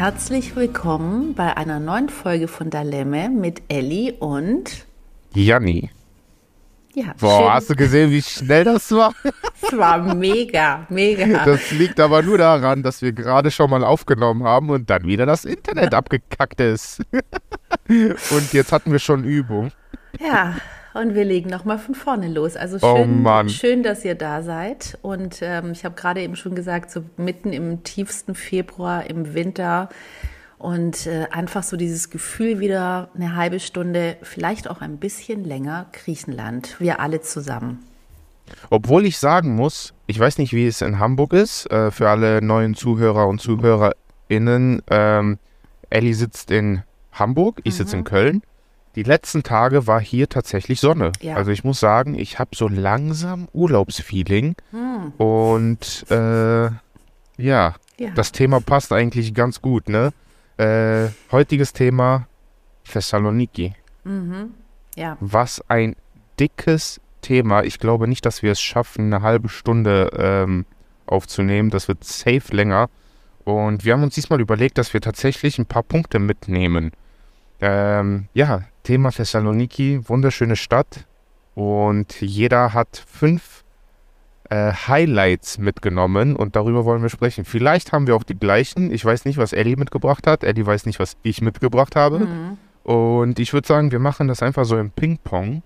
herzlich willkommen bei einer neuen Folge von Dalemme mit Elli und Janni. ja, Boah, schön. hast du gesehen, wie schnell das war? Es war mega, mega. Das liegt aber nur daran, dass wir gerade schon mal aufgenommen haben und dann wieder das Internet abgekackt ist. Und jetzt hatten wir schon Übung. Ja, und wir legen nochmal von vorne los. Also Oh schön, Mann. schön dass ihr da seid. Und ähm, ich habe gerade eben schon gesagt, so mitten im tiefsten Februar, im Winter. Und äh, einfach so dieses Gefühl wieder eine halbe Stunde, vielleicht auch ein bisschen länger Griechenland. Wir alle zusammen. Obwohl ich sagen muss, ich weiß nicht, wie es in Hamburg ist, äh, für alle neuen Zuhörer und ZuhörerInnen. Ähm, Ellie sitzt in Hamburg, ich sitze in Köln. Die letzten Tage war hier tatsächlich Sonne. Ja. Also ich muss sagen, ich habe so langsam Urlaubsfeeling. Und äh, ja, Ja. das Thema passt eigentlich ganz gut, ne? Äh, heutiges Thema Thessaloniki. ja. Was ein dickes Thema. Ich glaube nicht, dass wir es schaffen, eine halbe Stunde ähm, aufzunehmen. Das wird safe länger. Und wir haben uns diesmal überlegt, dass wir tatsächlich ein paar Punkte mitnehmen. Ähm, ja, Thema Thessaloniki, wunderschöne Stadt. Und jeder hat fünf äh, Highlights mitgenommen und darüber wollen wir sprechen. Vielleicht haben wir auch die gleichen. Ich weiß nicht, was Ellie mitgebracht hat. Ellie weiß nicht, was ich mitgebracht habe. Und ich würde sagen, wir machen das einfach so im Ping-Pong,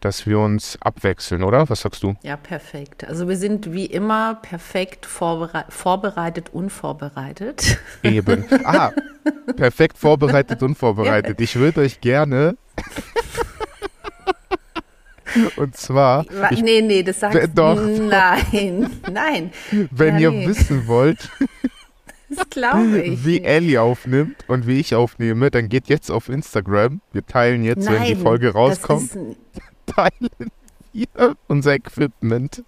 dass wir uns abwechseln, oder? Was sagst du? Ja, perfekt. Also wir sind wie immer perfekt vorbere vorbereitet, unvorbereitet. Eben. Ah, perfekt vorbereitet, unvorbereitet. Ich würde euch gerne. Und zwar, Wa- ich, nee, nee, das sagst Äh, doch. Nein, nein, wenn ja, ihr nee. wissen wollt, das glaube ich. wie. Ellie aufnimmt und wie ich aufnehme, dann geht jetzt auf Instagram. Wir teilen jetzt, wenn die Nein, Folge rauskommt, Das ist teilen wir unser Equipment.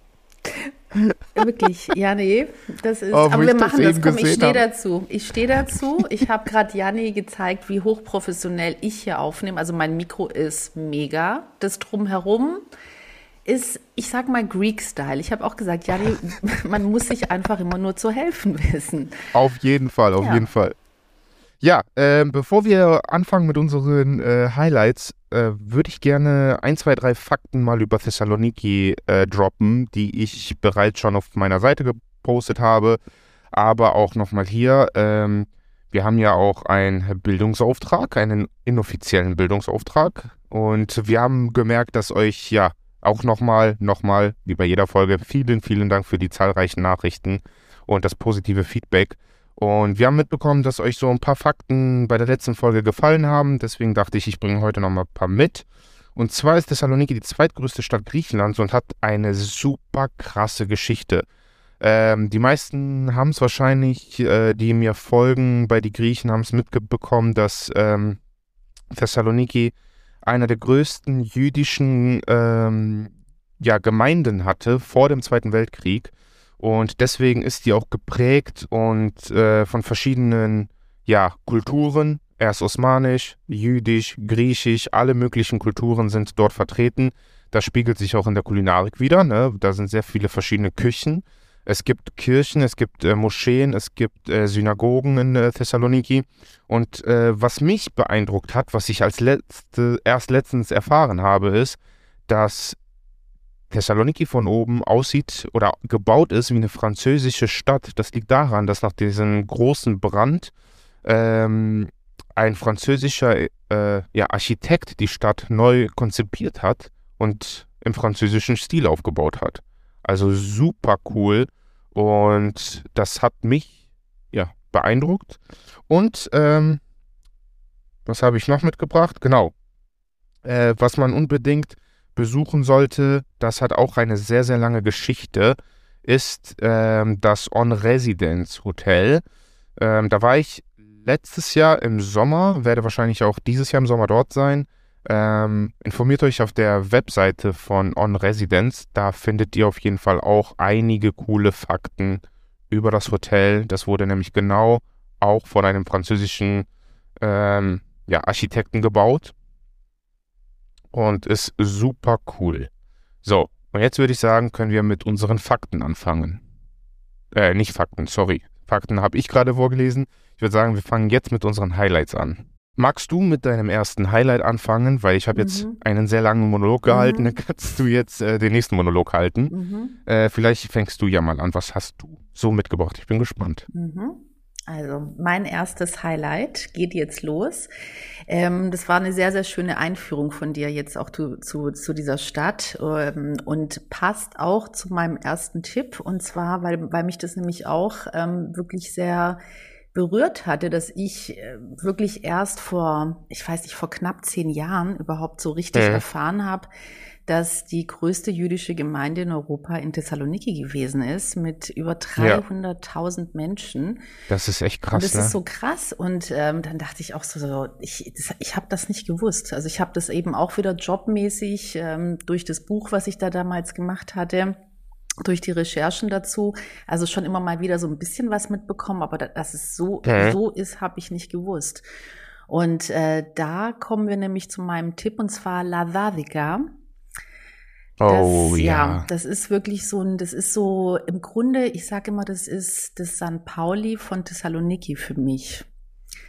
wirklich, ja, nee, das ist, Oh, aber wir das machen das. eben Komm, ich stehe dazu. Ich stehe dazu. Ich habe gerade Janni gezeigt, wie hochprofessionell ich hier aufnehme. Also mein Mikro ist mega. Das drumherum ist, ich sag mal, Greek-Style. Ich habe auch gesagt, Janni, man muss sich einfach immer nur zu helfen wissen. Auf jeden Fall, auf Ja. jeden Fall. Ja, ähm, bevor wir anfangen mit unseren äh, Highlights, äh, würde ich gerne ein, zwei, drei Fakten mal über Thessaloniki äh, droppen, die ich bereits schon auf meiner Seite gepostet habe, aber auch nochmal hier. Ähm, wir haben ja auch einen Bildungsauftrag, einen inoffiziellen Bildungsauftrag und wir haben gemerkt, dass euch ja auch nochmal, nochmal, wie bei jeder Folge, vielen, vielen Dank für die zahlreichen Nachrichten und das positive Feedback. Und wir haben mitbekommen, dass euch so ein paar Fakten bei der letzten Folge gefallen haben. Deswegen dachte ich, ich bringe heute noch mal ein paar mit. Und zwar ist Thessaloniki die zweitgrößte Stadt Griechenlands und hat eine super krasse Geschichte. Ähm, die meisten haben es wahrscheinlich, äh, die mir folgen bei die Griechen, haben es mitbekommen, dass ähm, Thessaloniki einer der größten jüdischen ähm, ja, Gemeinden hatte vor dem Zweiten Weltkrieg. Und deswegen ist die auch geprägt und äh, von verschiedenen ja, Kulturen. Erst osmanisch, jüdisch, griechisch, alle möglichen Kulturen sind dort vertreten. Das spiegelt sich auch in der Kulinarik wieder. Ne? Da sind sehr viele verschiedene Küchen. Es gibt Kirchen, es gibt äh, Moscheen, es gibt äh, Synagogen in äh, Thessaloniki. Und äh, was mich beeindruckt hat, was ich als letzte, erst letztens erfahren habe, ist, dass Thessaloniki von oben aussieht oder gebaut ist wie eine französische Stadt. Das liegt daran, dass nach diesem großen Brand ähm, ein französischer äh, ja, Architekt die Stadt neu konzipiert hat und im französischen Stil aufgebaut hat. Also super cool und das hat mich ja beeindruckt. Und ähm, was habe ich noch mitgebracht? Genau. Äh, was man unbedingt besuchen sollte, das hat auch eine sehr, sehr lange Geschichte, ist ähm, das On Residence Hotel. Ähm, da war ich letztes Jahr im Sommer, werde wahrscheinlich auch dieses Jahr im Sommer dort sein. Ähm, informiert euch auf der Webseite von On Residence. Da findet ihr auf jeden Fall auch einige coole Fakten über das Hotel. Das wurde nämlich genau auch von einem französischen ähm, ja, Architekten gebaut und ist super cool. So, und jetzt würde ich sagen, können wir mit unseren Fakten anfangen. Äh, nicht Fakten, sorry. Fakten habe ich gerade vorgelesen. Ich würde sagen, wir fangen jetzt mit unseren Highlights an. Magst du mit deinem ersten Highlight anfangen? Weil ich habe jetzt mhm. einen sehr langen Monolog gehalten, mhm. dann kannst du jetzt äh, den nächsten Monolog halten. Mhm. Äh, vielleicht fängst du ja mal an. Was hast du so mitgebracht? Ich bin gespannt. Mhm. Also mein erstes Highlight geht jetzt los. Ähm, das war eine sehr, sehr schöne Einführung von dir jetzt auch zu, zu, zu dieser Stadt ähm, und passt auch zu meinem ersten Tipp. Und zwar, weil, weil mich das nämlich auch ähm, wirklich sehr berührt hatte, dass ich äh, wirklich erst vor, ich weiß nicht, vor knapp zehn Jahren überhaupt so richtig mhm. erfahren habe, dass die größte jüdische Gemeinde in Europa in Thessaloniki gewesen ist mit über 300.000 ja. Menschen. Das ist echt krass. Und das ne? ist so krass. Und ähm, dann dachte ich auch so, so ich, ich habe das nicht gewusst. Also ich habe das eben auch wieder jobmäßig ähm, durch das Buch, was ich da damals gemacht hatte durch die Recherchen dazu, also schon immer mal wieder so ein bisschen was mitbekommen, aber dass es so, okay. so ist, habe ich nicht gewusst. Und äh, da kommen wir nämlich zu meinem Tipp, und zwar La Oh ja. ja. Das ist wirklich so ein, das ist so im Grunde, ich sage immer, das ist das San Pauli von Thessaloniki für mich.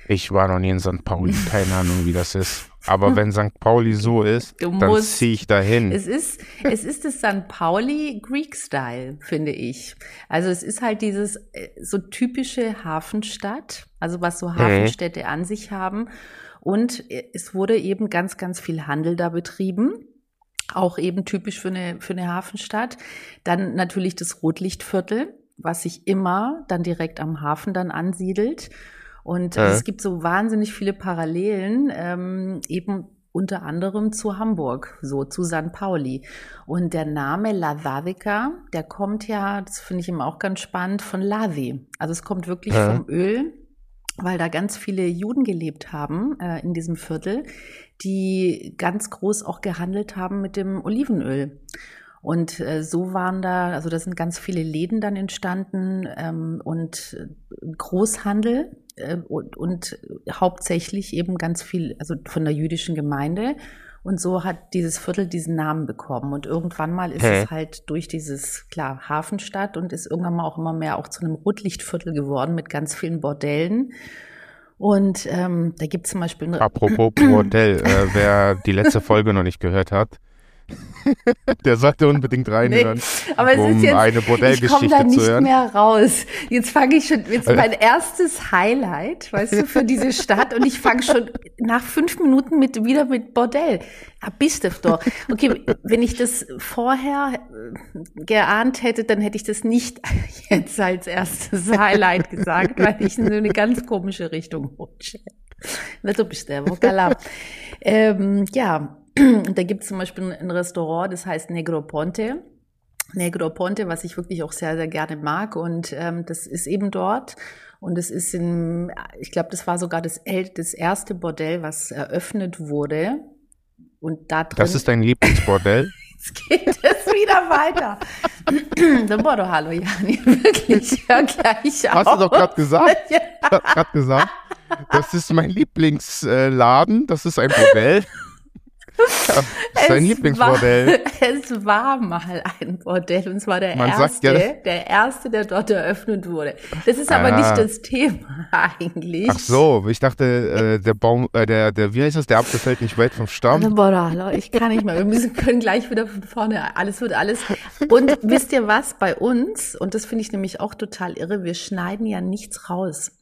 Ich war noch nie in St. Pauli, keine Ahnung, wie das ist. Aber wenn St. Pauli so ist, du dann ziehe ich dahin. Es ist, es ist das St. Pauli Greek Style, finde ich. Also es ist halt dieses äh, so typische Hafenstadt, also was so Hafenstädte an sich haben. Und äh, es wurde eben ganz, ganz viel Handel da betrieben. Auch eben typisch für eine, für eine Hafenstadt. Dann natürlich das Rotlichtviertel, was sich immer dann direkt am Hafen dann ansiedelt. Und ja. es gibt so wahnsinnig viele Parallelen, ähm, eben unter anderem zu Hamburg, so zu San Pauli. Und der Name Lavavica, der kommt ja, das finde ich immer auch ganz spannend, von Lavi. Also es kommt wirklich ja. vom Öl, weil da ganz viele Juden gelebt haben äh, in diesem Viertel, die ganz groß auch gehandelt haben mit dem Olivenöl. Und äh, so waren da, also da sind ganz viele Läden dann entstanden ähm, und Großhandel äh, und, und hauptsächlich eben ganz viel, also von der jüdischen Gemeinde. Und so hat dieses Viertel diesen Namen bekommen. Und irgendwann mal ist Hä? es halt durch dieses, klar, Hafenstadt und ist irgendwann mal auch immer mehr auch zu einem Rotlichtviertel geworden mit ganz vielen Bordellen. Und ähm, da gibt es zum Beispiel. Apropos Bordell, äh, wer die letzte Folge noch nicht gehört hat, Der sollte unbedingt reinhören, nee, aber es um ist jetzt, eine Bordellgeschichte ich komme da nicht mehr raus. Jetzt fange ich schon, jetzt mein erstes Highlight, weißt du, für diese Stadt und ich fange schon nach fünf Minuten mit, wieder mit Bordell. Ah, bist du doch. Okay, wenn ich das vorher äh, geahnt hätte, dann hätte ich das nicht jetzt als erstes Highlight gesagt, weil ich in so eine ganz komische Richtung rutsche. Na, du bist der Vokala. Ähm, ja, da gibt es zum Beispiel ein Restaurant, das heißt Negroponte. Negroponte, was ich wirklich auch sehr, sehr gerne mag. Und ähm, das ist eben dort. Und es ist in, ich glaube, das war sogar das, das erste Bordell, was eröffnet wurde. Und da drin. Das ist dein Lieblingsbordell? Jetzt geht es wieder weiter. Dann Bordo, hallo Jani, wirklich, hör gleich auf. Hast du doch gerade gesagt? ja. gerade gesagt. Das ist mein Lieblingsladen, das ist ein Bordell. Ja, sein Lieblingsbordell. War, es war mal ein Bordell und zwar der Man erste, ja, der erste, der dort eröffnet wurde. Das ist aber ah. nicht das Thema eigentlich. Ach so, ich dachte, äh, der Baum, äh, der, der, wie heißt das, der Apfel fällt nicht weit vom Stamm. Ich kann nicht mehr. Wir müssen, können gleich wieder von vorne. Alles wird alles. Und wisst ihr was? Bei uns, und das finde ich nämlich auch total irre, wir schneiden ja nichts raus.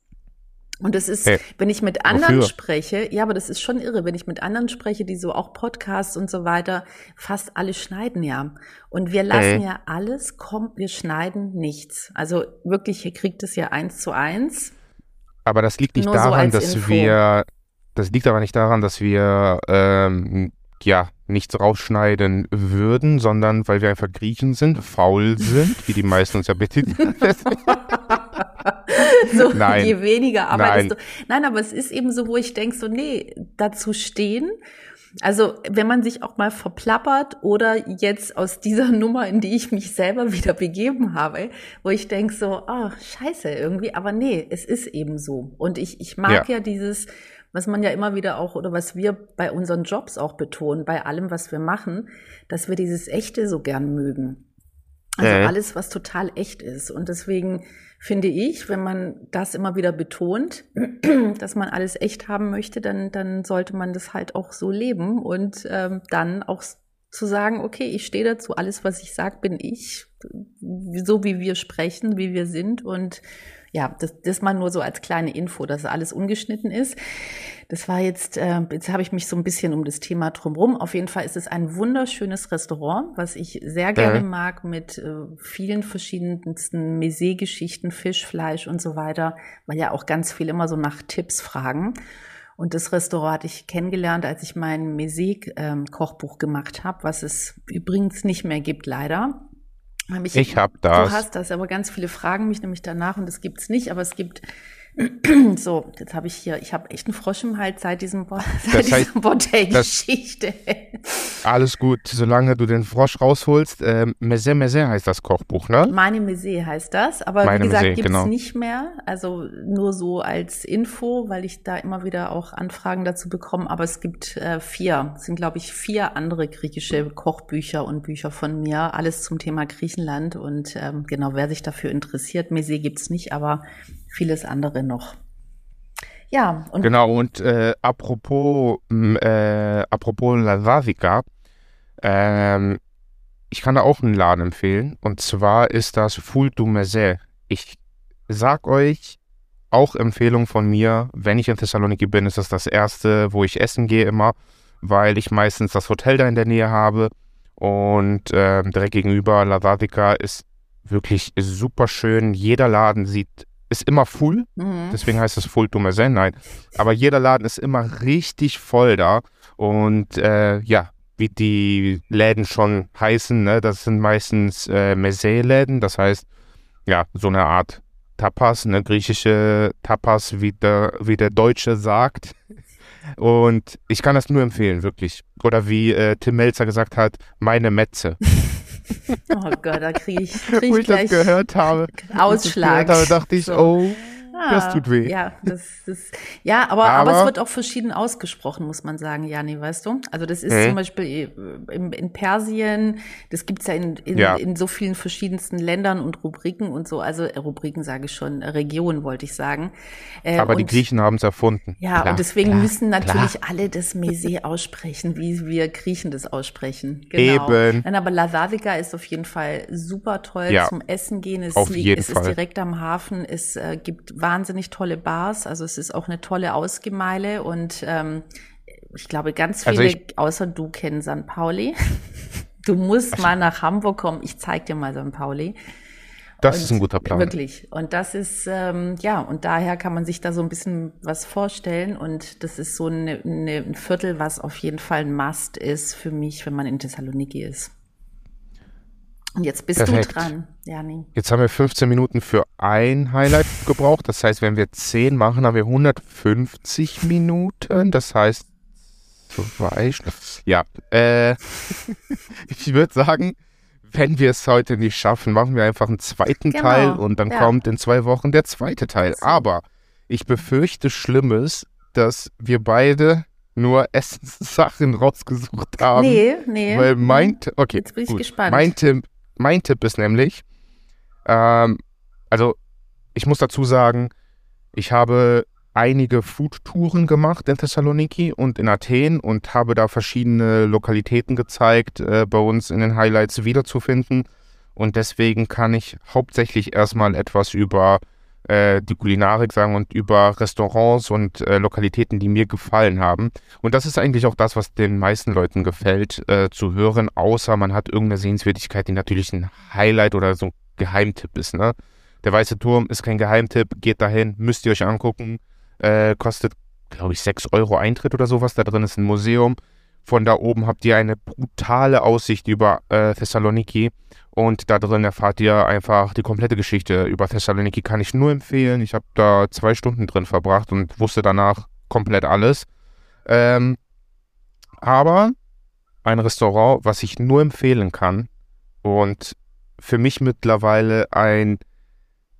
Und das ist, hey, wenn ich mit anderen wofür? spreche, ja, aber das ist schon irre, wenn ich mit anderen spreche, die so auch Podcasts und so weiter, fast alle schneiden ja. Und wir lassen hey. ja alles kommen, wir schneiden nichts. Also wirklich, ihr kriegt es ja eins zu eins. Aber das liegt nicht daran, so dass Info. wir, das liegt aber nicht daran, dass wir, ähm, ja, nichts rausschneiden würden, sondern weil wir einfach Griechen sind, faul sind, wie die meisten uns ja betiteln. so, Nein. je weniger arbeitest Nein. du. Nein, aber es ist eben so, wo ich denke, so, nee, dazu stehen. Also, wenn man sich auch mal verplappert oder jetzt aus dieser Nummer, in die ich mich selber wieder begeben habe, wo ich denke so, oh, scheiße irgendwie, aber nee, es ist eben so. Und ich, ich mag ja, ja dieses, was man ja immer wieder auch oder was wir bei unseren Jobs auch betonen, bei allem, was wir machen, dass wir dieses Echte so gern mögen. Also äh. alles, was total echt ist. Und deswegen finde ich, wenn man das immer wieder betont, dass man alles echt haben möchte, dann, dann sollte man das halt auch so leben und ähm, dann auch zu sagen, okay, ich stehe dazu, alles, was ich sage, bin ich, so wie wir sprechen, wie wir sind und ja, das, das mal nur so als kleine Info, dass alles ungeschnitten ist. Das war jetzt, äh, jetzt habe ich mich so ein bisschen um das Thema drumherum. Auf jeden Fall ist es ein wunderschönes Restaurant, was ich sehr gerne mhm. mag, mit äh, vielen verschiedensten Maiset-Geschichten, Fisch, Fleisch und so weiter, weil ja auch ganz viel immer so nach Tipps fragen. Und das Restaurant hatte ich kennengelernt, als ich mein Maiset-Kochbuch ähm, gemacht habe, was es übrigens nicht mehr gibt, leider. Ich, ich habe das. Du hast das, aber ganz viele fragen mich nämlich danach und das gibt's nicht, aber es gibt so, jetzt habe ich hier, ich habe echt einen Frosch im Hals seit diesem seit dieser Bordellgeschichte. Alles gut, solange du den Frosch rausholst. Ähm, Mese Mese heißt das Kochbuch, ne? Meine Mese heißt das, aber Meine wie gesagt, Mese, gibt's genau. nicht mehr. Also nur so als Info, weil ich da immer wieder auch Anfragen dazu bekomme. Aber es gibt äh, vier, es sind glaube ich vier andere griechische Kochbücher und Bücher von mir, alles zum Thema Griechenland. Und ähm, genau, wer sich dafür interessiert, Mese gibt's nicht, aber vieles andere noch. Ja, und genau, und äh, apropos, äh, apropos Lasavika, ähm, ich kann da auch einen Laden empfehlen. Und zwar ist das Foul du Mese. Ich sag euch, auch Empfehlung von mir, wenn ich in Thessaloniki bin, ist das das erste, wo ich essen gehe immer, weil ich meistens das Hotel da in der Nähe habe. Und äh, direkt gegenüber Lasavika ist wirklich super schön. Jeder Laden sieht ist immer full, mhm. deswegen heißt es Full to Mazen, nein. Aber jeder Laden ist immer richtig voll da. Und äh, ja, wie die Läden schon heißen, ne, das sind meistens äh, Mese-Läden, das heißt, ja, so eine Art Tapas, ne, griechische Tapas, wie der, wie der Deutsche sagt. Und ich kann das nur empfehlen, wirklich. Oder wie äh, Tim Melzer gesagt hat, meine Metze. Oh Gott, da kriege ich, krieg ich Wo ich das gehört habe, Ausschlag. Da dachte ich, oh, Ah, das tut weh. Ja, das, das, ja aber, aber, aber, es wird auch verschieden ausgesprochen, muss man sagen, Jani, weißt du? Also das ist hm. zum Beispiel äh, in, in Persien, das gibt's ja in, in, ja in, so vielen verschiedensten Ländern und Rubriken und so, also äh, Rubriken sage ich schon, Regionen wollte ich sagen. Äh, aber und, die Griechen haben es erfunden. Ja, klar, und deswegen klar, müssen natürlich klar. alle das Mese aussprechen, wie wir Griechen das aussprechen. Genau. Eben. Nein, aber Lasavika ist auf jeden Fall super toll ja, zum Essen gehen. Es, auf jeden es Fall. ist direkt am Hafen, es äh, gibt wahnsinnig tolle Bars. Also es ist auch eine tolle Ausgemeile und ähm, ich glaube, ganz also viele, also außer du, kennen St. Pauli. Du musst mal nach Hamburg kommen. Ich zeig dir mal St. Pauli. Das und ist ein guter Plan. Wirklich. Und das ist, ähm, ja, und daher kann man sich da so ein bisschen was vorstellen. Und das ist so eine, eine, ein Viertel, was auf jeden Fall ein Must ist für mich, wenn man in Thessaloniki ist. Und jetzt bist Perfekt. du dran, Jani. Jetzt haben wir 15 Minuten für ein Highlight gebraucht. Das heißt, wenn wir 10 machen, haben wir 150 Minuten. Das heißt, zwei. Ja, äh, ich würde sagen, wenn wir es heute nicht schaffen, machen wir einfach einen zweiten genau. Teil und dann ja. kommt in zwei Wochen der zweite Teil. Aber ich befürchte Schlimmes, dass wir beide nur Essenssachen rausgesucht haben. Nee, nee. Weil mein, okay, Jetzt bin ich gut. gespannt. Mein Tipp, mein Tipp ist nämlich, ähm, also ich muss dazu sagen, ich habe einige Foodtouren gemacht in Thessaloniki und in Athen und habe da verschiedene Lokalitäten gezeigt, äh, bei uns in den Highlights wiederzufinden. Und deswegen kann ich hauptsächlich erstmal etwas über äh, die Kulinarik sagen und über Restaurants und äh, Lokalitäten, die mir gefallen haben. Und das ist eigentlich auch das, was den meisten Leuten gefällt, äh, zu hören, außer man hat irgendeine Sehenswürdigkeit, die natürlich ein Highlight oder so ein Geheimtipp ist. Ne? Der Weiße Turm ist kein Geheimtipp, geht dahin, müsst ihr euch angucken. Äh, kostet, glaube ich, 6 Euro Eintritt oder sowas. Da drin ist ein Museum. Von da oben habt ihr eine brutale Aussicht über äh, Thessaloniki und da drin erfahrt ihr einfach die komplette Geschichte über Thessaloniki. Kann ich nur empfehlen. Ich habe da zwei Stunden drin verbracht und wusste danach komplett alles. Ähm, aber ein Restaurant, was ich nur empfehlen kann und für mich mittlerweile ein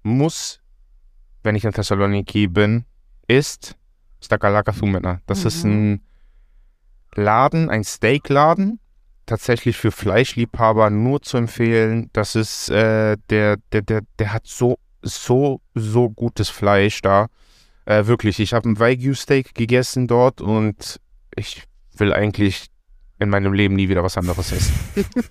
Muss, wenn ich in Thessaloniki bin, ist Stakalaka Thumena. Das mhm. ist ein Laden, ein Steakladen, tatsächlich für Fleischliebhaber nur zu empfehlen. Das ist äh, der, der, der, der hat so, so, so gutes Fleisch da. Äh, wirklich, ich habe ein Wagyu-Steak gegessen dort und ich will eigentlich in meinem Leben nie wieder was anderes essen.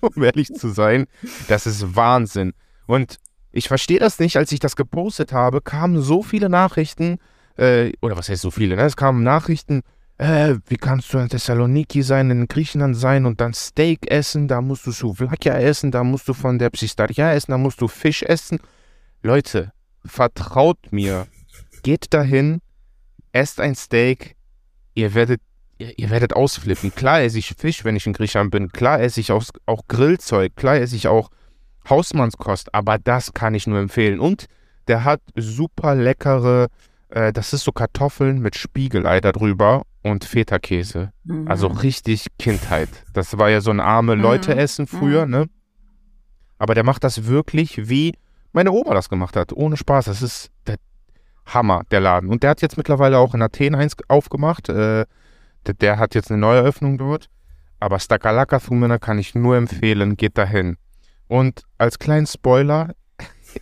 um ehrlich zu sein. Das ist Wahnsinn. Und ich verstehe das nicht, als ich das gepostet habe, kamen so viele Nachrichten, äh, oder was heißt so viele, ne? Es kamen Nachrichten, äh, wie kannst du in Thessaloniki sein, in Griechenland sein und dann Steak essen, da musst du Souvlakia essen, da musst du von der Psystaria essen, da musst du Fisch essen. Leute, vertraut mir, geht dahin, esst ein Steak, ihr werdet, ihr, ihr werdet ausflippen. Klar esse ich Fisch, wenn ich in Griechenland bin, klar esse ich auch, auch Grillzeug, klar esse ich auch Hausmannskost, aber das kann ich nur empfehlen. Und der hat super leckere, äh, das ist so Kartoffeln mit Spiegelei darüber und Feta-Käse. Mhm. Also richtig Kindheit. Das war ja so ein arme mhm. Leute-Essen früher, mhm. ne? Aber der macht das wirklich, wie meine Oma das gemacht hat. Ohne Spaß. Das ist der Hammer, der Laden. Und der hat jetzt mittlerweile auch in Athen eins aufgemacht. Äh, der, der, hat jetzt eine neue Eröffnung dort. Aber Stakalaka Thumena kann ich nur empfehlen. Geht dahin. Und als kleinen Spoiler,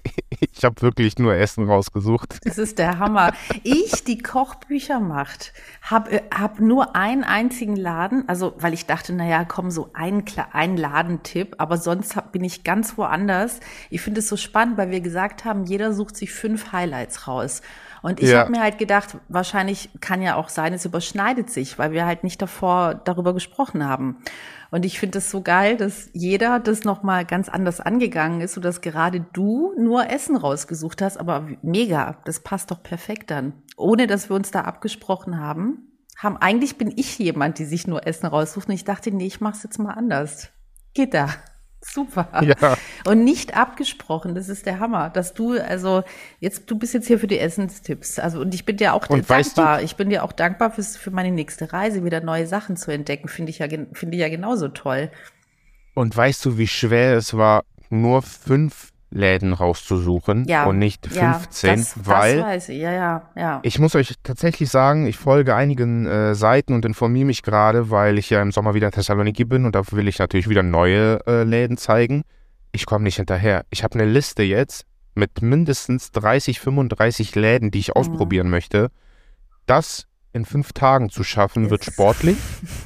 ich habe wirklich nur Essen rausgesucht. Das ist der Hammer. Ich, die Kochbücher macht, habe äh, hab nur einen einzigen Laden, also weil ich dachte, naja, komm, so ein, ein Ladentipp, aber sonst hab, bin ich ganz woanders. Ich finde es so spannend, weil wir gesagt haben, jeder sucht sich fünf Highlights raus. Und ich ja. habe mir halt gedacht, wahrscheinlich kann ja auch sein, es überschneidet sich, weil wir halt nicht davor darüber gesprochen haben. Und ich finde es so geil, dass jeder das nochmal ganz anders angegangen ist, sodass gerade du nur Essen rausgesucht hast. Aber mega, das passt doch perfekt dann. Ohne dass wir uns da abgesprochen haben. Haben, eigentlich bin ich jemand, die sich nur Essen raussucht. Und ich dachte, nee, ich mach's jetzt mal anders. Geht da. Super. Ja. Und nicht abgesprochen, das ist der Hammer, dass du, also jetzt, du bist jetzt hier für die Essenstipps. Also, und ich bin dir auch und dankbar. ich bin dir auch dankbar fürs, für meine nächste Reise, wieder neue Sachen zu entdecken. Finde ich ja, finde ich ja genauso toll. Und weißt du, wie schwer es war, nur fünf Läden rauszusuchen ja, und nicht 15, ja, das, weil das ja. ich muss euch tatsächlich sagen, ich folge einigen äh, Seiten und informiere mich gerade, weil ich ja im Sommer wieder in Thessaloniki bin und da will ich natürlich wieder neue äh, Läden zeigen. Ich komme nicht hinterher. Ich habe eine Liste jetzt mit mindestens 30, 35 Läden, die ich mhm. ausprobieren möchte. Das in fünf Tagen zu schaffen, wird sportlich.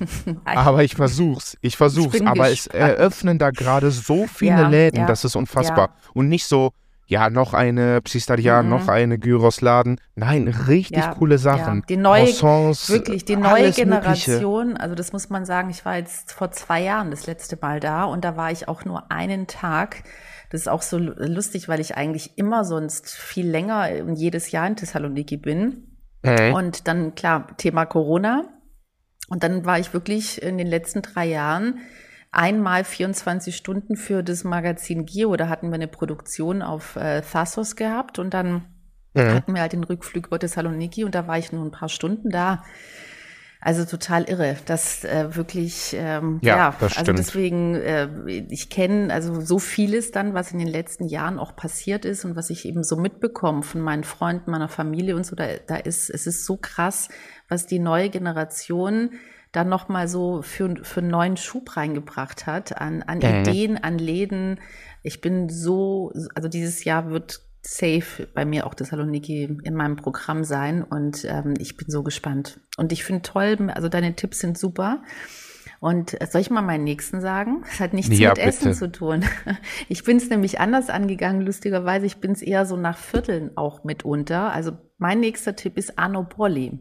aber ich versuch's. Ich versuch's. Ich aber gespannt. es eröffnen da gerade so viele ja, Läden, ja, das ist unfassbar. Ja. Und nicht so, ja, noch eine Psystaria, mhm. noch eine Gyros-Laden. Nein, richtig coole Sachen. Die neue, Croissants, wirklich, die neue Generation, Mögliche. also das muss man sagen, ich war jetzt vor zwei Jahren das letzte Mal da und da war ich auch nur einen Tag. Das ist auch so lustig, weil ich eigentlich immer sonst viel länger jedes Jahr in Thessaloniki bin. Mhm. Und dann, klar, Thema Corona. Und dann war ich wirklich in den letzten drei Jahren einmal 24 Stunden für das Magazin Gio. Da hatten wir eine Produktion auf äh, Thassos gehabt und dann mhm. hatten wir halt den Rückflug über Thessaloniki und da war ich nur ein paar Stunden da. Also total irre, das äh, wirklich, ähm, ja, ja das also deswegen, äh, ich kenne also so vieles dann, was in den letzten Jahren auch passiert ist und was ich eben so mitbekomme von meinen Freunden, meiner Familie und so, da, da ist, es ist so krass, was die neue Generation dann nochmal so für, für einen neuen Schub reingebracht hat an, an mhm. Ideen, an Läden. Ich bin so, also dieses Jahr wird safe bei mir auch Thessaloniki in meinem Programm sein und ähm, ich bin so gespannt. Und ich finde toll, also deine Tipps sind super. Und soll ich mal meinen nächsten sagen? Es hat nichts ja, mit bitte. Essen zu tun. Ich bin es nämlich anders angegangen, lustigerweise. Ich bin es eher so nach Vierteln auch mitunter. Also mein nächster Tipp ist Anopoli.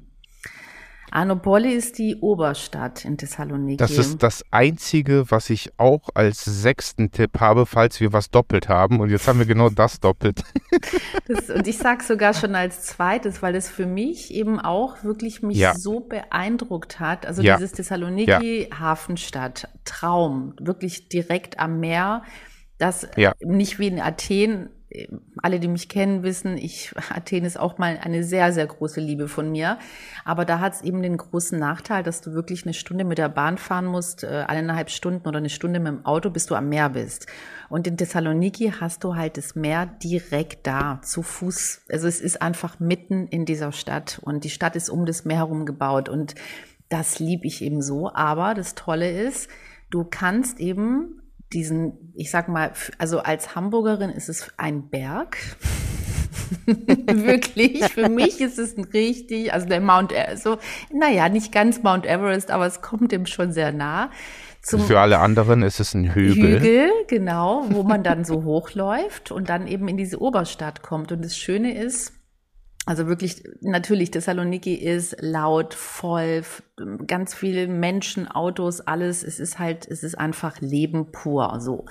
Anopoli ist die Oberstadt in Thessaloniki. Das ist das Einzige, was ich auch als sechsten Tipp habe, falls wir was doppelt haben. Und jetzt haben wir genau das doppelt. Das, und ich sage sogar schon als zweites, weil es für mich eben auch wirklich mich ja. so beeindruckt hat. Also ja. dieses Thessaloniki, ja. Hafenstadt, Traum, wirklich direkt am Meer. Das nicht wie in Athen alle, die mich kennen, wissen, ich, Athen ist auch mal eine sehr, sehr große Liebe von mir. Aber da hat es eben den großen Nachteil, dass du wirklich eine Stunde mit der Bahn fahren musst, äh, eineinhalb Stunden oder eine Stunde mit dem Auto, bis du am Meer bist. Und in Thessaloniki hast du halt das Meer direkt da, zu Fuß. Also es ist einfach mitten in dieser Stadt und die Stadt ist um das Meer herum gebaut und das liebe ich eben so. Aber das Tolle ist, du kannst eben diesen, ich sag mal, also als Hamburgerin ist es ein Berg. Wirklich, für mich ist es ein richtig, also der Mount, so, naja, nicht ganz Mount Everest, aber es kommt dem schon sehr nah. Zum Für alle anderen ist es ein Hügel. Hügel, genau, wo man dann so hochläuft und dann eben in diese Oberstadt kommt. Und das Schöne ist, also wirklich, natürlich, Thessaloniki ist laut, voll, ganz viele Menschen, Autos, alles. Es ist halt, es ist einfach Leben pur, so.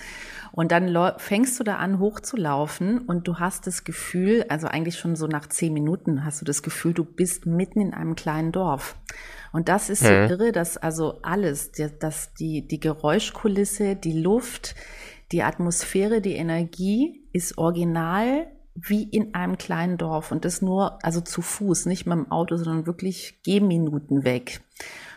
Und dann fängst du da an, hochzulaufen und du hast das Gefühl, also eigentlich schon so nach zehn Minuten hast du das Gefühl, du bist mitten in einem kleinen Dorf. Und das ist so hm. irre, dass also alles, dass die, die Geräuschkulisse, die Luft, die Atmosphäre, die Energie ist original wie in einem kleinen Dorf und das nur, also zu Fuß, nicht mit dem Auto, sondern wirklich Gehminuten weg.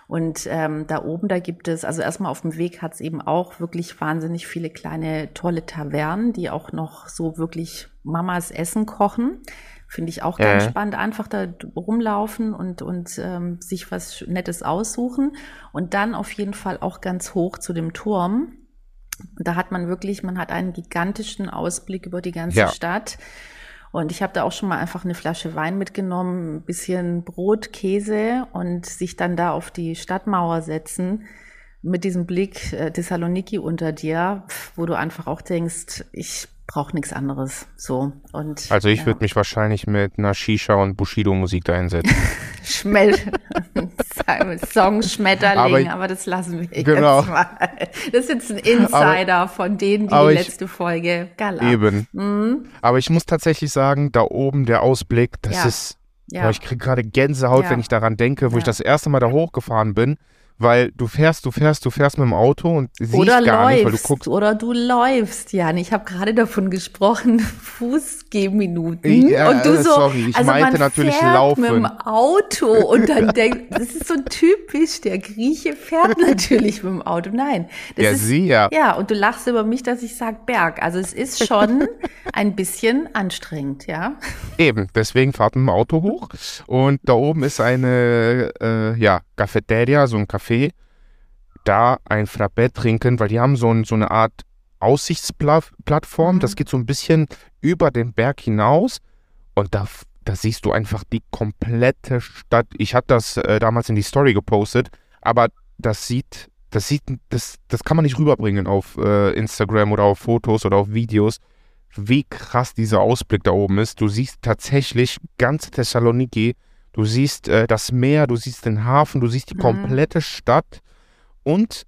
Und ähm, da oben, da gibt es, also erstmal auf dem Weg hat es eben auch wirklich wahnsinnig viele kleine tolle Tavernen, die auch noch so wirklich Mamas Essen kochen. Finde ich auch ganz äh. spannend. Einfach da rumlaufen und, und ähm, sich was Nettes aussuchen. Und dann auf jeden Fall auch ganz hoch zu dem Turm. Da hat man wirklich, man hat einen gigantischen Ausblick über die ganze ja. Stadt. Und ich habe da auch schon mal einfach eine Flasche Wein mitgenommen, ein bisschen Brot, Käse und sich dann da auf die Stadtmauer setzen mit diesem Blick äh, Thessaloniki unter dir, wo du einfach auch denkst, ich brauche nichts anderes. So und also ich ja. würde mich wahrscheinlich mit einer Shisha und Bushido Musik da hinsetzen. Schmell Song Schmetterling, aber, aber, das lassen wir genau. jetzt mal. Das ist jetzt ein Insider aber, von denen, die die letzte ich, Folge Gala. Eben. Mhm. Aber ich muss tatsächlich sagen, da oben der Ausblick, das ja. ist ja. ich kriege gerade Gänsehaut, wenn ich daran denke, wo ich das erste Mal da hochgefahren bin weil du fährst, du fährst, du fährst mit dem Auto und siehst oder gar läufst, nicht, weil du guckst. Oder du läufst, Jan. Ich habe gerade davon gesprochen, Fußgehminuten. Ja, und du so, sorry, ich also meinte natürlich laufen. mit dem Auto und dann denkt, das ist so typisch, der Grieche fährt natürlich mit dem Auto. Nein. Das ja, ist, sie ja. Ja, und du lachst über mich, dass ich sag Berg. Also es ist schon ein bisschen anstrengend, ja. Eben, deswegen fahrt mit dem Auto hoch und da oben ist eine, äh, ja, Cafeteria, so ein Café, da ein Frappé trinken, weil die haben so, ein, so eine Art Aussichtsplattform, mhm. das geht so ein bisschen über den Berg hinaus und da, da siehst du einfach die komplette Stadt. Ich hatte das äh, damals in die Story gepostet, aber das sieht, das sieht, das, das kann man nicht rüberbringen auf äh, Instagram oder auf Fotos oder auf Videos, wie krass dieser Ausblick da oben ist. Du siehst tatsächlich ganz Thessaloniki Du siehst äh, das Meer, du siehst den Hafen, du siehst die mhm. komplette Stadt. Und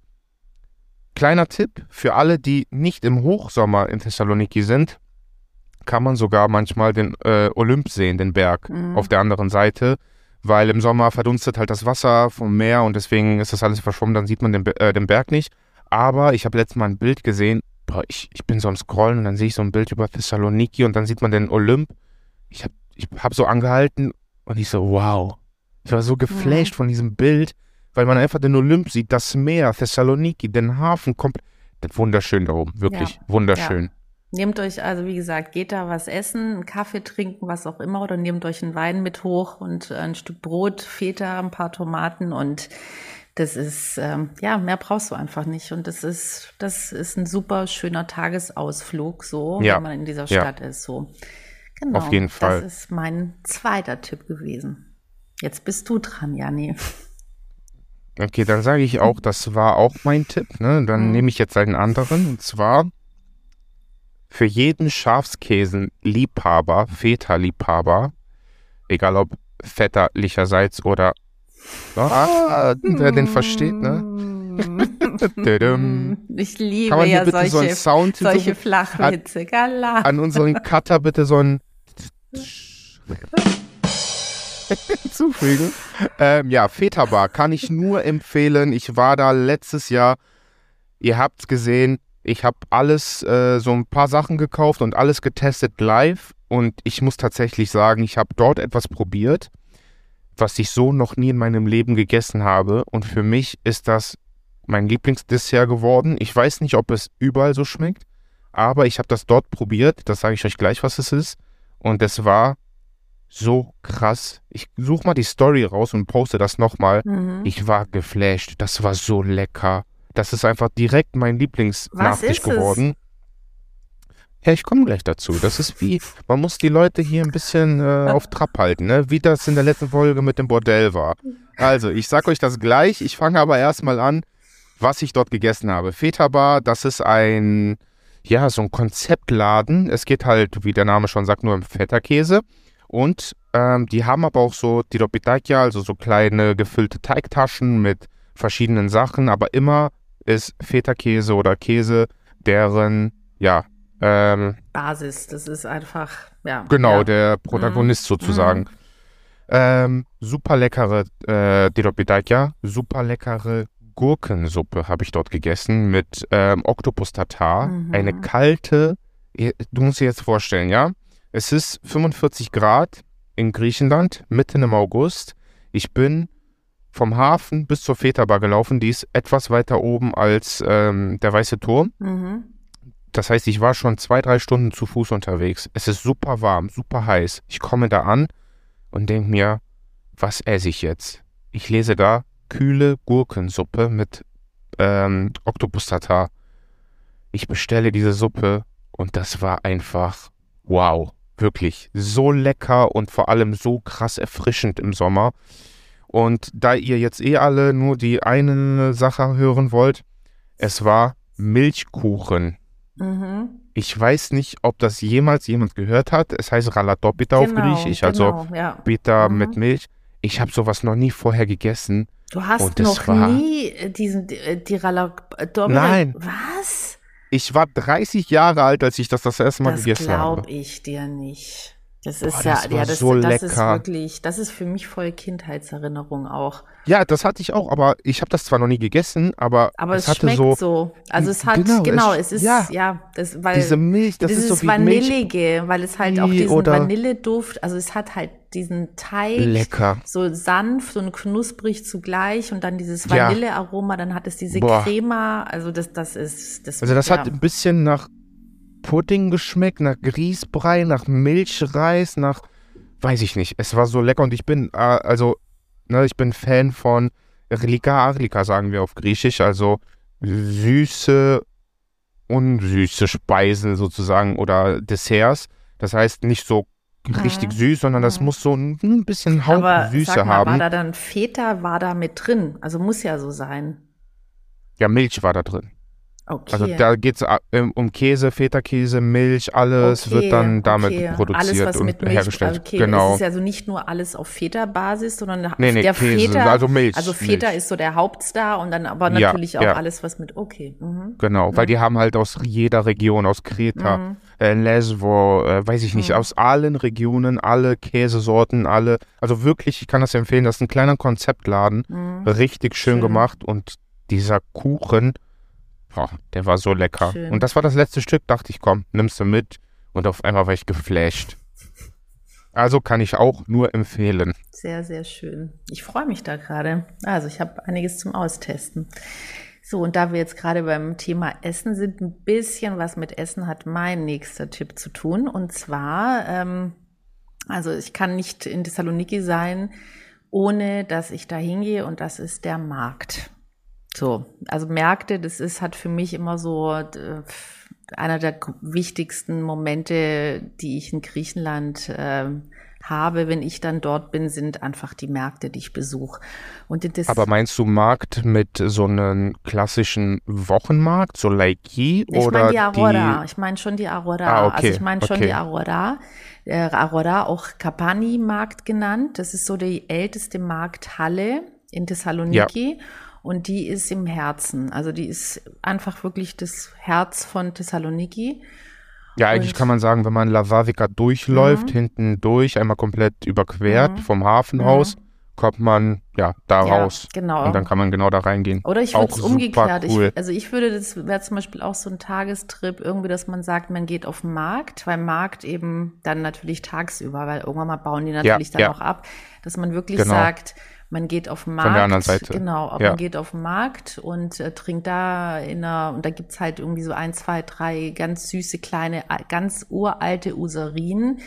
kleiner Tipp für alle, die nicht im Hochsommer in Thessaloniki sind, kann man sogar manchmal den äh, Olymp sehen, den Berg mhm. auf der anderen Seite, weil im Sommer verdunstet halt das Wasser vom Meer und deswegen ist das alles verschwommen, dann sieht man den, äh, den Berg nicht. Aber ich habe letztes Mal ein Bild gesehen, boah, ich, ich bin so am Scrollen und dann sehe ich so ein Bild über Thessaloniki und dann sieht man den Olymp. Ich habe ich hab so angehalten und ich so, wow. Ich war so geflasht ja. von diesem Bild, weil man einfach den Olymp sieht, das Meer, Thessaloniki, den Hafen, kommt. Das wunderschön da oben, wirklich ja. wunderschön. Ja. Nehmt euch, also wie gesagt, geht da was essen, einen Kaffee trinken, was auch immer, oder nehmt euch einen Wein mit hoch und ein Stück Brot, Feta, ein paar Tomaten und das ist, ähm, ja, mehr brauchst du einfach nicht. Und das ist, das ist ein super schöner Tagesausflug, so, ja. wenn man in dieser Stadt ist, so. Genau, Auf jeden Fall. Das ist mein zweiter Tipp gewesen. Jetzt bist du dran, Jani. Okay, dann sage ich auch, das war auch mein Tipp. Ne? Dann mhm. nehme ich jetzt einen anderen. Und zwar für jeden Schafskäsen-Liebhaber, Feta-Liebhaber, egal ob väterlicherseits oder ah, wer den versteht, ne? ich liebe Kann man hier ja bitte solche, so einen Sound solche Flachwitze. An, an unseren Cutter bitte so ein hinzufügen. Ähm, ja, Feta kann ich nur empfehlen. Ich war da letztes Jahr. Ihr habt es gesehen. Ich habe alles, äh, so ein paar Sachen gekauft und alles getestet live. Und ich muss tatsächlich sagen, ich habe dort etwas probiert, was ich so noch nie in meinem Leben gegessen habe. Und für mich ist das mein Lieblingsdessert geworden. Ich weiß nicht, ob es überall so schmeckt, aber ich habe das dort probiert. Das sage ich euch gleich, was es ist. Und es war so krass. Ich suche mal die Story raus und poste das nochmal. Mhm. Ich war geflasht. Das war so lecker. Das ist einfach direkt mein Lieblingsnachtisch geworden. Ja, ich komme gleich dazu. Das ist wie, man muss die Leute hier ein bisschen äh, auf Trab halten, ne? wie das in der letzten Folge mit dem Bordell war. Also, ich sag euch das gleich. Ich fange aber erstmal an, was ich dort gegessen habe. Feta Bar, das ist ein, ja, so ein Konzeptladen. Es geht halt, wie der Name schon sagt, nur um Feta-Käse. Und ähm, die haben aber auch so Tiropitakia, also so kleine gefüllte Teigtaschen mit verschiedenen Sachen, aber immer ist Feta-Käse oder Käse, deren, ja, ähm, Basis, das ist einfach, ja. Genau, ja. der Protagonist Mhm. sozusagen. Mhm. Ähm, super leckere äh, Diropidaikia, super leckere Gurkensuppe habe ich dort gegessen mit ähm, Oktopus Tatar. Mhm. Eine kalte, du musst dir jetzt vorstellen, ja, es ist 45 Grad in Griechenland, mitten im August. Ich bin vom Hafen bis zur Feta-Bar gelaufen, die ist etwas weiter oben als ähm, der Weiße Turm. Mhm. Das heißt, ich war schon zwei, drei Stunden zu Fuß unterwegs. Es ist super warm, super heiß. Ich komme da an und denke mir, was esse ich jetzt? Ich lese da kühle Gurkensuppe mit ähm, Oktopus Tatar. Ich bestelle diese Suppe und das war einfach wow. Wirklich so lecker und vor allem so krass erfrischend im Sommer. Und da ihr jetzt eh alle nur die eine Sache hören wollt, es war Milchkuchen. Mhm. Ich weiß nicht, ob das jemals jemand gehört hat. Es heißt Ralatopita auf Genau, Griechisch, also genau, ja. Pita Mhm. mit Milch. Ich habe sowas noch nie vorher gegessen. Du hast das noch war- nie äh, diesen äh, die Rala Nein. Was? Ich war 30 Jahre alt, als ich das das erste Mal Das gegessen habe. glaube ich dir nicht. Das ist Boah, ja, das war ja, das, so das ist wirklich, das ist für mich voll Kindheitserinnerung auch. Ja, das hatte ich auch, aber ich habe das zwar noch nie gegessen, aber, Aber es, es schmeckt so, so, Also es hat, Genau, genau, es- ist, ja. ja, das, weil diese Milch, das dieses ist so wie Milch. Vanillige, weil es halt auch diesen Vanilleduft, also es hat halt diesen Teig, Lecker. so sanft und knusprig zugleich und dann dieses Ja. Vanillearoma, dann hat es diese Boah. Crema, also das, das ist, das, Also das ja. hat ein bisschen nach Pudding geschmeckt, nach Grießbrei, nach Milchreis, nach weiß ich nicht. Es war so lecker und ich bin äh, also ne, ich bin Fan von Relika Arlika sagen wir auf Griechisch, also süße unsüße Speisen sozusagen oder Desserts. Das heißt nicht so richtig süß, sondern das Mhm. muss so ein, ein bisschen Hauch Aber Süße sag mal, haben. war da dann Feta, war da mit drin? Also muss ja so sein. ja, Milch war da drin. Okay. Also da geht es um Käse, Feta-Käse, Milch, alles Okay, wird dann damit okay. produziert alles, was und mit Milch, hergestellt. Okay, genau. Es ist also nicht nur alles auf Feta-Basis, sondern Nee, nee, der Käse, Feta, also Milch, Also Feta Milch. ist so der Hauptstar und dann aber Ja, natürlich auch ja. alles, was mit, okay. Mhm. Genau, weil die haben halt aus jeder Region, aus Kreta, Mhm. äh, Lesvo, äh, weiß ich nicht, Mhm. aus allen Regionen, alle Käsesorten, alle. Also wirklich, ich kann das empfehlen, das ist ein kleiner Konzeptladen, Mhm. richtig schön, Schön. gemacht und dieser Kuchen, boah, der war so lecker. Schön. Und das war das letzte Stück, dachte ich, komm, nimmst du mit und auf einmal war ich geflasht. Also kann ich auch nur empfehlen. Sehr, sehr schön. Ich freue mich da gerade. Also ich habe einiges zum Austesten. So, und da wir jetzt gerade beim Thema Essen sind, ein bisschen was mit Essen hat mein nächster Tipp zu tun. Und zwar, ähm, also ich kann nicht in Thessaloniki sein, ohne dass ich da hingehe und das ist der Markt. So, also Märkte, das ist, hat für mich immer so äh, einer der wichtigsten Momente, die ich in Griechenland ähm, habe, wenn ich dann dort bin, sind einfach die Märkte, die ich besuche. Und das, Aber meinst du Markt mit so einem klassischen Wochenmarkt, so Laiki ich oder meine die Aurora, die ich meine schon die Aurora. Ah, okay, Also ich meine schon okay. die Aurora. Der Aurora, auch Kapani-Markt genannt. Das ist so die älteste Markthalle in Thessaloniki. Und die ist im Herzen. Also die ist einfach wirklich das Herz von Thessaloniki. Ja, eigentlich Und- kann man sagen, wenn man Lavavica durchläuft, Mhm. hinten durch, einmal komplett überquert Mhm. vom Hafen aus, kommt man ja da Ja, raus. genau. Und dann kann man genau da reingehen. Oder ich würde es umgekehrt. cool. Ich, also ich würde, das wäre zum Beispiel auch so ein Tagestrip, irgendwie, dass man sagt, man geht auf den Markt, weil Markt eben dann natürlich tagsüber, weil irgendwann mal bauen die natürlich dann ja. auch ab, dass man wirklich Genau. sagt, man geht auf den Markt. Von der anderen Seite. Genau, Ja. man geht auf den Markt und äh, trinkt da in einer, und da gibt's halt irgendwie so ein, zwei, drei ganz süße, kleine, ganz uralte Userien,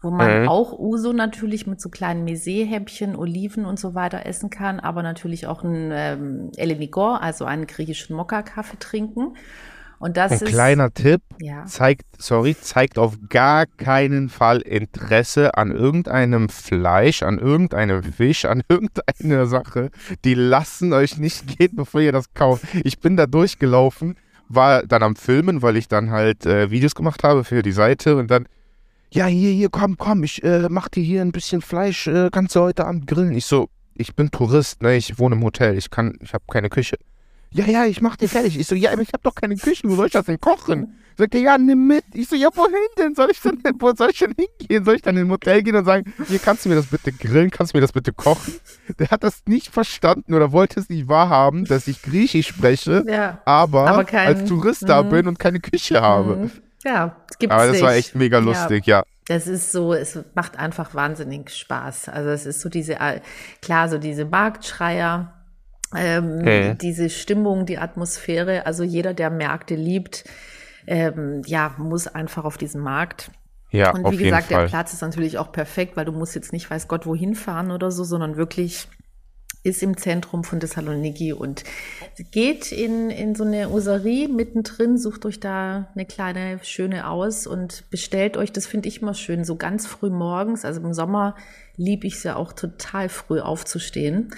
wo man mhm. auch Uso natürlich mit so kleinen Mesé-Häppchen, Oliven und so weiter essen kann, aber natürlich auch ein ähm, Elenigor, also einen griechischen Mokka-Kaffee trinken. Und das Ein ist, kleiner Tipp, ja. zeigt, sorry, zeigt auf gar keinen Fall Interesse an irgendeinem Fleisch, an irgendeinem Fisch, an irgendeiner Sache. Die lassen euch nicht gehen, bevor ihr das kauft. Ich bin da durchgelaufen, war dann am Filmen, weil ich dann halt äh, Videos gemacht habe für die Seite und dann, ja, hier, hier, komm, komm, ich äh, mach dir hier ein bisschen Fleisch, äh, kannst du heute Abend grillen. Ich so, ich bin Tourist, ne, ich wohne im Hotel, ich kann, ich habe keine Küche ja, ja, ich mach dir fertig. Ich so, ja, aber ich habe doch keine Küche, wo soll ich das denn kochen? Sagt er, ja, nimm mit. Ich so, ja, wohin denn? Soll ich denn, wo soll ich denn hingehen? Soll ich dann in ein Hotel gehen und sagen, hier, kannst du mir das bitte grillen? Kannst du mir das bitte kochen? Der hat das nicht verstanden oder wollte es nicht wahrhaben, dass ich Griechisch spreche, ja, aber, aber kein, als Tourist da mhm. bin und keine Küche habe. Mhm. Ja, das gibt's Aber das nicht. war echt mega lustig, ja. ja. Das ist so, es macht einfach wahnsinnig Spaß. Also es ist so diese, klar, so diese Marktschreier, ähm, okay. Diese Stimmung, die Atmosphäre, also jeder, der Märkte liebt, ähm, ja, muss einfach auf diesen Markt. Ja, und wie gesagt, der Platz ist natürlich auch perfekt, weil du musst jetzt nicht weiß Gott wohin fahren oder so, sondern wirklich ist im Zentrum von Thessaloniki und geht in, in so eine Userie mittendrin, sucht euch da eine kleine schöne aus und bestellt euch, das finde ich immer schön, so ganz früh morgens, also im Sommer liebe ich es ja auch total früh aufzustehen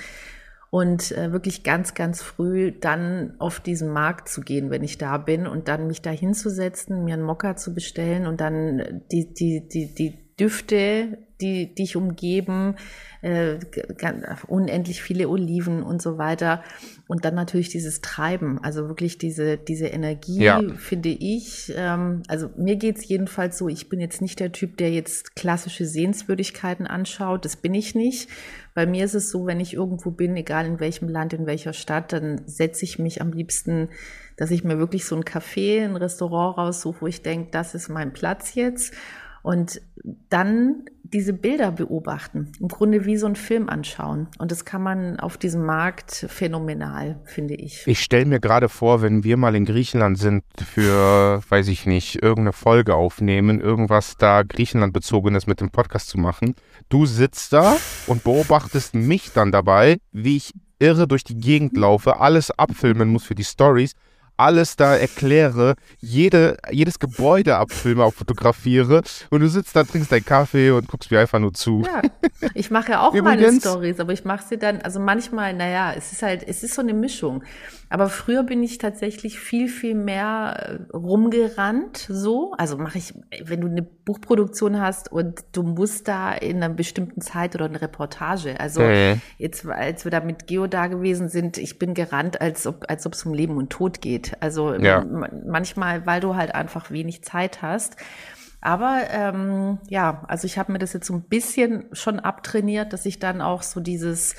und äh, wirklich ganz, ganz früh dann auf diesen Markt zu gehen, wenn ich da bin und dann mich da hinzusetzen, mir einen Mokka zu bestellen und dann die, die, die, die Düfte, die dich umgeben, äh, unendlich viele Oliven und so weiter. Und dann natürlich dieses Treiben, also wirklich diese, diese Energie, ja. finde ich. Ähm, also mir geht's jedenfalls so, ich bin jetzt nicht der Typ, der jetzt klassische Sehenswürdigkeiten anschaut. Das bin ich nicht. Bei mir ist es so, wenn ich irgendwo bin, egal in welchem Land, in welcher Stadt, dann setze ich mich am liebsten, dass ich mir wirklich so ein Café, ein Restaurant raussuche, wo ich denke, das ist mein Platz jetzt und dann diese Bilder beobachten, im Grunde wie so ein Film anschauen. Und das kann man auf diesem Markt phänomenal, finde ich. Ich stelle mir gerade vor, wenn wir mal in Griechenland sind für, weiß ich nicht, irgendeine Folge aufnehmen, irgendwas da Griechenland bezogenes mit dem Podcast zu machen. Du sitzt da und beobachtest mich dann dabei, wie ich irre durch die Gegend laufe, alles abfilmen muss für die Stories alles da erkläre, jede, jedes Gebäude abfilme, auch fotografiere und du sitzt da, trinkst deinen Kaffee und guckst mir einfach nur zu. Ja, ich mache ja auch meine Stories, aber ich mache sie dann, also manchmal, naja, es ist halt, es ist so eine Mischung. Aber früher bin ich tatsächlich viel, viel mehr äh, rumgerannt, so. Also mache ich, wenn du eine Buchproduktion hast und du musst da in einer bestimmten Zeit oder eine Reportage. Also okay. jetzt, als wir da mit Geo da gewesen sind, ich bin gerannt, als ob, als ob es um Leben und Tod geht. Also ja. manchmal, weil du halt einfach wenig Zeit hast. Aber ähm, ja, also ich habe mir das jetzt so ein bisschen schon abtrainiert, dass ich dann auch so dieses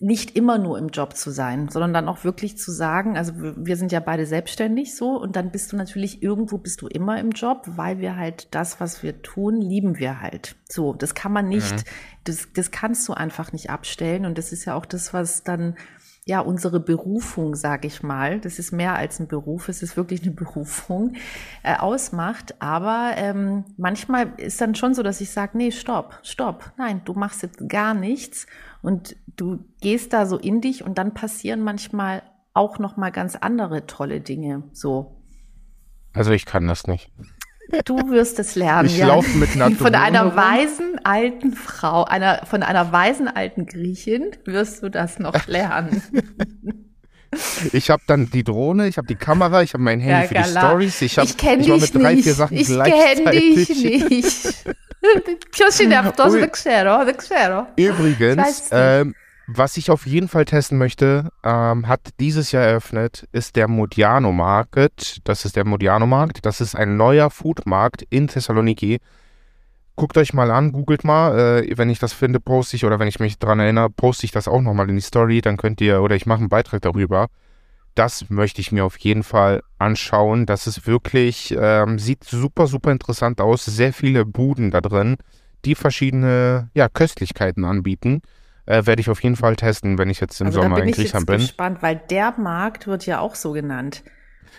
nicht immer nur im Job zu sein, sondern dann auch wirklich zu sagen, also wir sind ja beide selbstständig so und dann bist du natürlich irgendwo bist du immer im Job, weil wir halt das, was wir tun, lieben wir halt. So, das kann man nicht, mhm. das, das kannst du einfach nicht abstellen und das ist ja auch das, was dann ja, unsere Berufung, sage ich mal, das ist mehr als ein Beruf, es ist wirklich eine Berufung, äh, ausmacht. Aber ähm, manchmal ist dann schon so, dass ich sage, nee, stopp, stopp, nein, du machst jetzt gar nichts und du gehst da so in dich und dann passieren manchmal auch noch mal ganz andere tolle Dinge. So. Also ich kann das nicht. Du wirst es lernen. Ich ja. laufe mit einer Von einer weisen alten Frau, einer, von einer weisen alten Griechin wirst du das noch lernen. Ich habe dann die Drohne, ich habe die Kamera, ich habe mein Handy ja, für die Stories. Ich, hab, ich kenne dich mit drei, nicht. Vier Sachen ich kenne dich nicht. Übrigens, ähm, was ich auf jeden Fall testen möchte, ähm, hat dieses Jahr eröffnet, ist der Modiano Market. Das ist der Modiano Markt. Das ist ein neuer Foodmarkt in Thessaloniki. Guckt euch mal an, googelt mal. Äh, wenn ich das finde, poste ich oder wenn ich mich daran erinnere, poste ich das auch nochmal in die Story. Dann könnt ihr, oder ich mache einen Beitrag darüber. Das möchte ich mir auf jeden Fall anschauen. Das ist wirklich, ähm, sieht super, super interessant aus. Sehr viele Buden da drin, die verschiedene ja, Köstlichkeiten anbieten äh, werde ich auf jeden Fall testen, wenn ich jetzt im also Sommer in Griechenland bin. Ich bin gespannt, weil der Markt wird ja auch so genannt.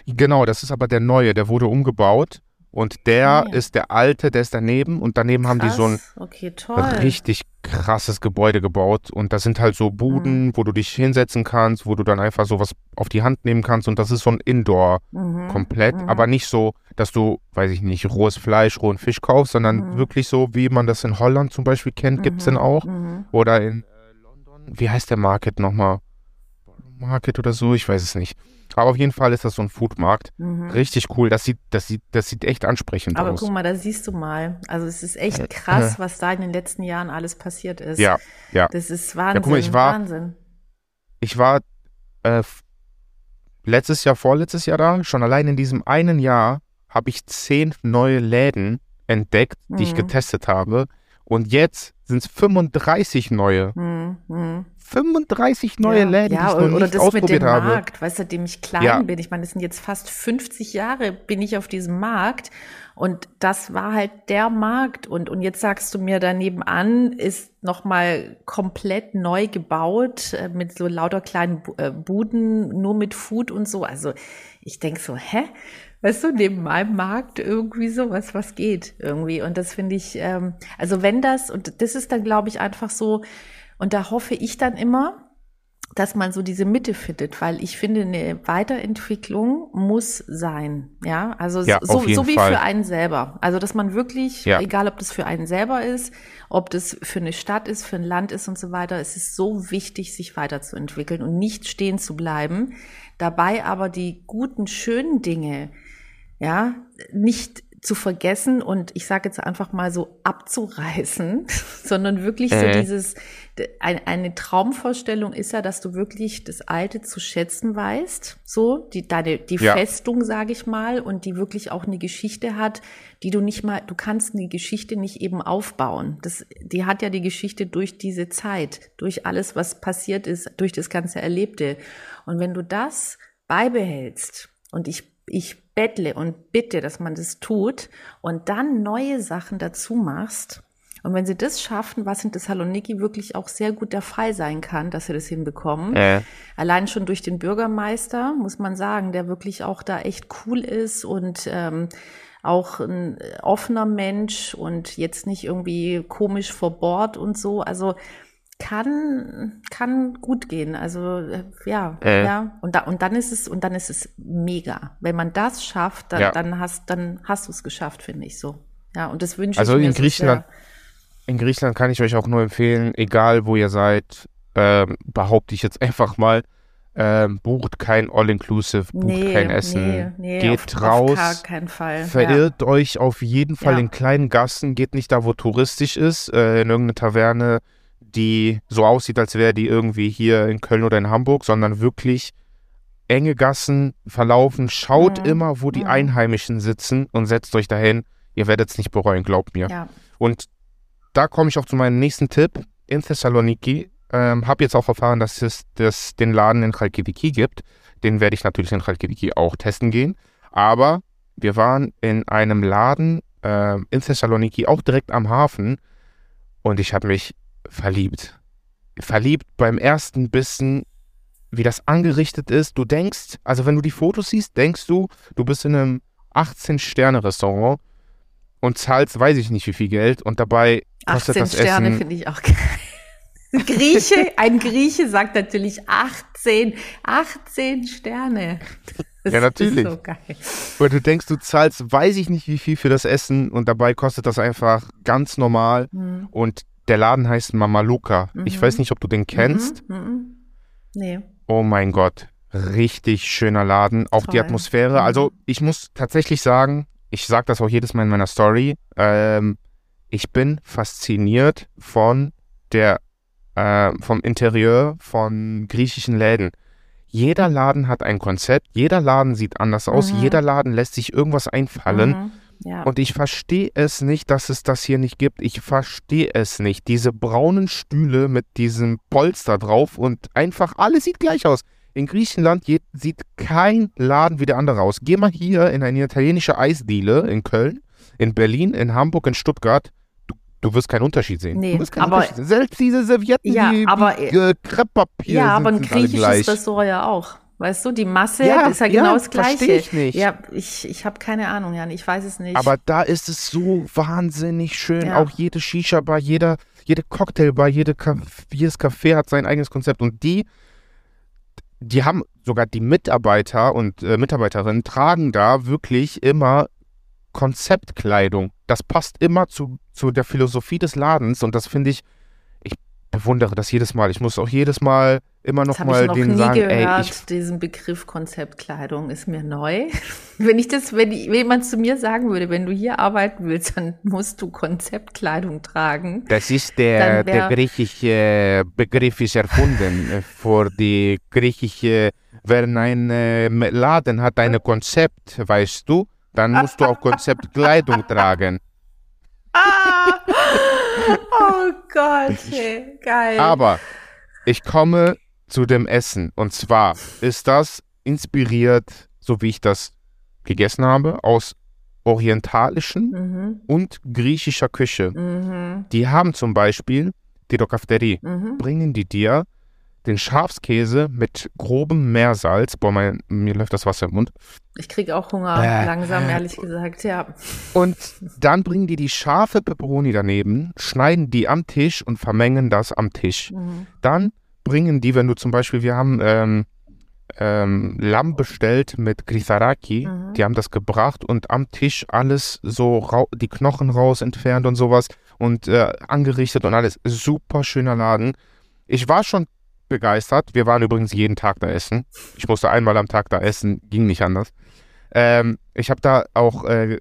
Genau, das ist aber der neue, der wurde umgebaut Und der okay. ist der alte, der ist daneben und daneben Krass. haben die so ein okay, richtig krasses Gebäude gebaut. Und das sind halt so Buden, mhm. wo du dich hinsetzen kannst, wo du dann einfach sowas auf die Hand nehmen kannst. Und das ist so ein Indoor mhm. komplett, mhm. aber nicht so, dass du, weiß ich nicht, rohes Fleisch, rohen Fisch kaufst, sondern mhm. wirklich so, wie man das in Holland zum Beispiel kennt, gibt es den auch. Mhm. Oder in wie heißt der Market nochmal? Market oder so, ich weiß es nicht. Aber auf jeden Fall ist das so ein Foodmarkt. Mhm. Richtig cool. Das sieht, das sieht, das sieht echt ansprechend Aber aus. Aber guck mal, da siehst du mal. Also es ist echt äh, krass, äh, was da in den letzten Jahren alles passiert ist. Ja, ja. Das ist Wahnsinn. Ja, guck mal, ich war, Wahnsinn. Ich war äh, letztes Jahr, vorletztes Jahr da. Schon allein in diesem einen Jahr habe ich zehn neue Läden entdeckt, die mhm. ich getestet habe. Und jetzt sind es 35 neue. Mhm. 35 neue ja, Läden, ja, die ich noch oder nicht das ausprobiert mit dem habe. Markt, weißt du, seitdem ich klein Ja. bin. Ich meine, das sind jetzt fast 50 Jahre, bin ich auf diesem Markt. Und das war halt der Markt. Und, und jetzt sagst du mir, daneben an ist nochmal komplett neu gebaut, äh, mit so lauter kleinen äh, Buden, nur mit Food und so. Also ich denk so, hä? Weißt du, neben meinem Markt irgendwie so, was, geht irgendwie. Und das finde ich, ähm, also wenn das, und das ist dann, glaube ich, einfach so, und da hoffe ich dann immer, dass man so diese Mitte findet, weil ich finde, eine Weiterentwicklung muss sein. Ja, also Ja, so, so wie Fall. für einen selber. Also, dass man wirklich, Ja. egal ob das für einen selber ist, ob das für eine Stadt ist, für ein Land ist und so weiter, es ist so wichtig, sich weiterzuentwickeln und nicht stehen zu bleiben. Dabei aber die guten, schönen Dinge, ja, nicht zu vergessen und ich sage jetzt einfach mal so abzureißen, sondern wirklich so Äh. dieses, de- ein- eine Traumvorstellung ist ja, dass du wirklich das Alte zu schätzen weißt, so, die, deine, die Ja. Festung, sage ich mal, und die wirklich auch eine Geschichte hat, die du nicht mal, du kannst eine Geschichte nicht eben aufbauen. Das, die hat ja die Geschichte durch diese Zeit, durch alles, was passiert ist, durch das ganze Erlebte. Und wenn du das beibehältst, und ich, ich bettle und bitte, dass man das tut und dann neue Sachen dazu machst. Und wenn sie das schaffen, was in Thessaloniki wirklich auch sehr gut der Fall sein kann, dass sie das hinbekommen, Äh, Allein schon durch den Bürgermeister, muss man sagen, der wirklich auch da echt cool ist und ähm, auch ein offener Mensch und jetzt nicht irgendwie komisch vor Bord und so. Also kann, kann gut gehen. Also äh, ja, Äh. ja. Und, da, und dann ist es, und dann ist es mega. Wenn man das schafft, dann, Ja. dann hast, dann hast du es geschafft, finde ich so. Ja, und das wünsche Also ich mir in so Griechenland- in Griechenland kann ich euch auch nur empfehlen, egal wo ihr seid, ähm, behaupte ich jetzt einfach mal, ähm, bucht kein All-Inclusive, bucht Nee, kein Essen, nee, nee, geht auf, raus, Auf Fall. ja. verirrt euch auf jeden Fall Ja. in kleinen Gassen, geht nicht da, wo touristisch ist, äh, in irgendeine Taverne, die so aussieht, als wäre die irgendwie hier in Köln oder in Hamburg, sondern wirklich enge Gassen verlaufen. Schaut Mhm. immer, wo die Mhm. Einheimischen sitzen und setzt euch dahin. Ihr werdet es nicht bereuen, glaubt mir. Ja. Und da komme ich auch zu meinem nächsten Tipp. In Thessaloniki ähm, habe jetzt auch erfahren, dass es das, den Laden in Chalkidiki gibt. Den werde ich natürlich in Chalkidiki auch testen gehen. Aber wir waren in einem Laden ähm, in Thessaloniki, auch direkt am Hafen. Und ich habe mich verliebt. Verliebt beim ersten Bissen, wie das angerichtet ist. Du denkst, also wenn du die Fotos siehst, denkst du, du bist in einem 18-Sterne-Restaurant und zahlst, weiß ich nicht wie viel Geld. Und dabei kostet 18 das Sterne Essen finde ich auch geil. Grieche, ein Grieche sagt natürlich 18, 18 Sterne. Das Ja, natürlich. Ist so geil. Weil du denkst, du zahlst, weiß ich nicht wie viel für das Essen und dabei kostet das einfach ganz normal. Hm. Und der Laden heißt Mama Luca. Ich Mhm. weiß nicht, ob du den kennst. Mhm, mhm. Nee. Oh mein Gott, richtig schöner Laden. Auch die Toll. Atmosphäre. Mhm. Also ich muss tatsächlich sagen, ich sage das auch jedes Mal in meiner Story. Ähm, ich bin fasziniert von der äh, vom Interieur von griechischen Läden. Jeder Laden hat ein Konzept, jeder Laden sieht anders aus, Mhm. jeder Laden lässt sich irgendwas einfallen. Ja. Und ich verstehe es nicht, dass es das hier nicht gibt. Ich verstehe es nicht. Diese braunen Stühle mit diesem Polster drauf und einfach alles sieht gleich aus. In Griechenland sieht kein Laden wie der andere aus. Geh mal hier in eine italienische Eisdiele in Köln, in Berlin, in Hamburg, in Stuttgart. Du, du wirst keinen Unterschied sehen. Nee, du wirst keinen aber- Unterschied sehen. Selbst diese Servietten, Ja, die, aber- die äh, Krepppapier ja, sind, aber ein griechisches. Restaurant ja auch. Weißt du, die Masse Ja, ist ja ja, genau das Gleiche. ich nicht. Ja, ich, ich habe keine Ahnung, Jan, ich weiß es nicht. Aber da ist es so wahnsinnig schön. Ja. Auch jede Shisha-Bar, jeder, jede Cocktailbar, jede jedes Café hat sein eigenes Konzept. Und die, die haben sogar die Mitarbeiter und äh, Mitarbeiterinnen tragen da wirklich immer Konzeptkleidung. Das passt immer zu, zu der Philosophie des Ladens und das finde ich, ich bewundere das jedes Mal. Ich muss auch jedes Mal immer noch das habe ich mal noch denen nie sagen, gehört, ey, ich diesen Begriff Konzeptkleidung ist mir neu. Wenn ich das, wenn, ich, wenn jemand zu mir sagen würde, wenn du hier arbeiten willst, dann musst du Konzeptkleidung tragen. Das ist der, wär- der griechische Begriff ist erfunden äh, für die griechische, wenn ein äh, Laden hat ein Konzept, weißt du, dann musst du auch Konzeptkleidung tragen. Ah! Oh Gott, ey, geil. Aber ich komme zu dem Essen und zwar ist das inspiriert, so wie ich das gegessen habe, aus orientalischen Mhm, und griechischer Küche. mhm, Die haben zum Beispiel die Dokafterie. mhm. bringen die dir den Schafskäse mit grobem Meersalz. Boah, mein, mir läuft das Wasser im Mund. Ich krieg auch Hunger, Bäh. langsam, ehrlich gesagt, ja. Und dann bringen die die scharfe Peperoni daneben, schneiden die am Tisch und vermengen das am Tisch. Mhm. Dann bringen die, wenn du zum Beispiel, wir haben ähm, ähm, Lamm bestellt mit Grisaraki, Mhm. die haben das gebracht und am Tisch alles so die Knochen raus entfernt und sowas und äh, angerichtet und alles. Super schöner Laden. Ich war schon begeistert. Wir waren übrigens jeden Tag da essen. Ich musste einmal am Tag da essen, ging nicht anders. Ähm, ich habe da auch äh,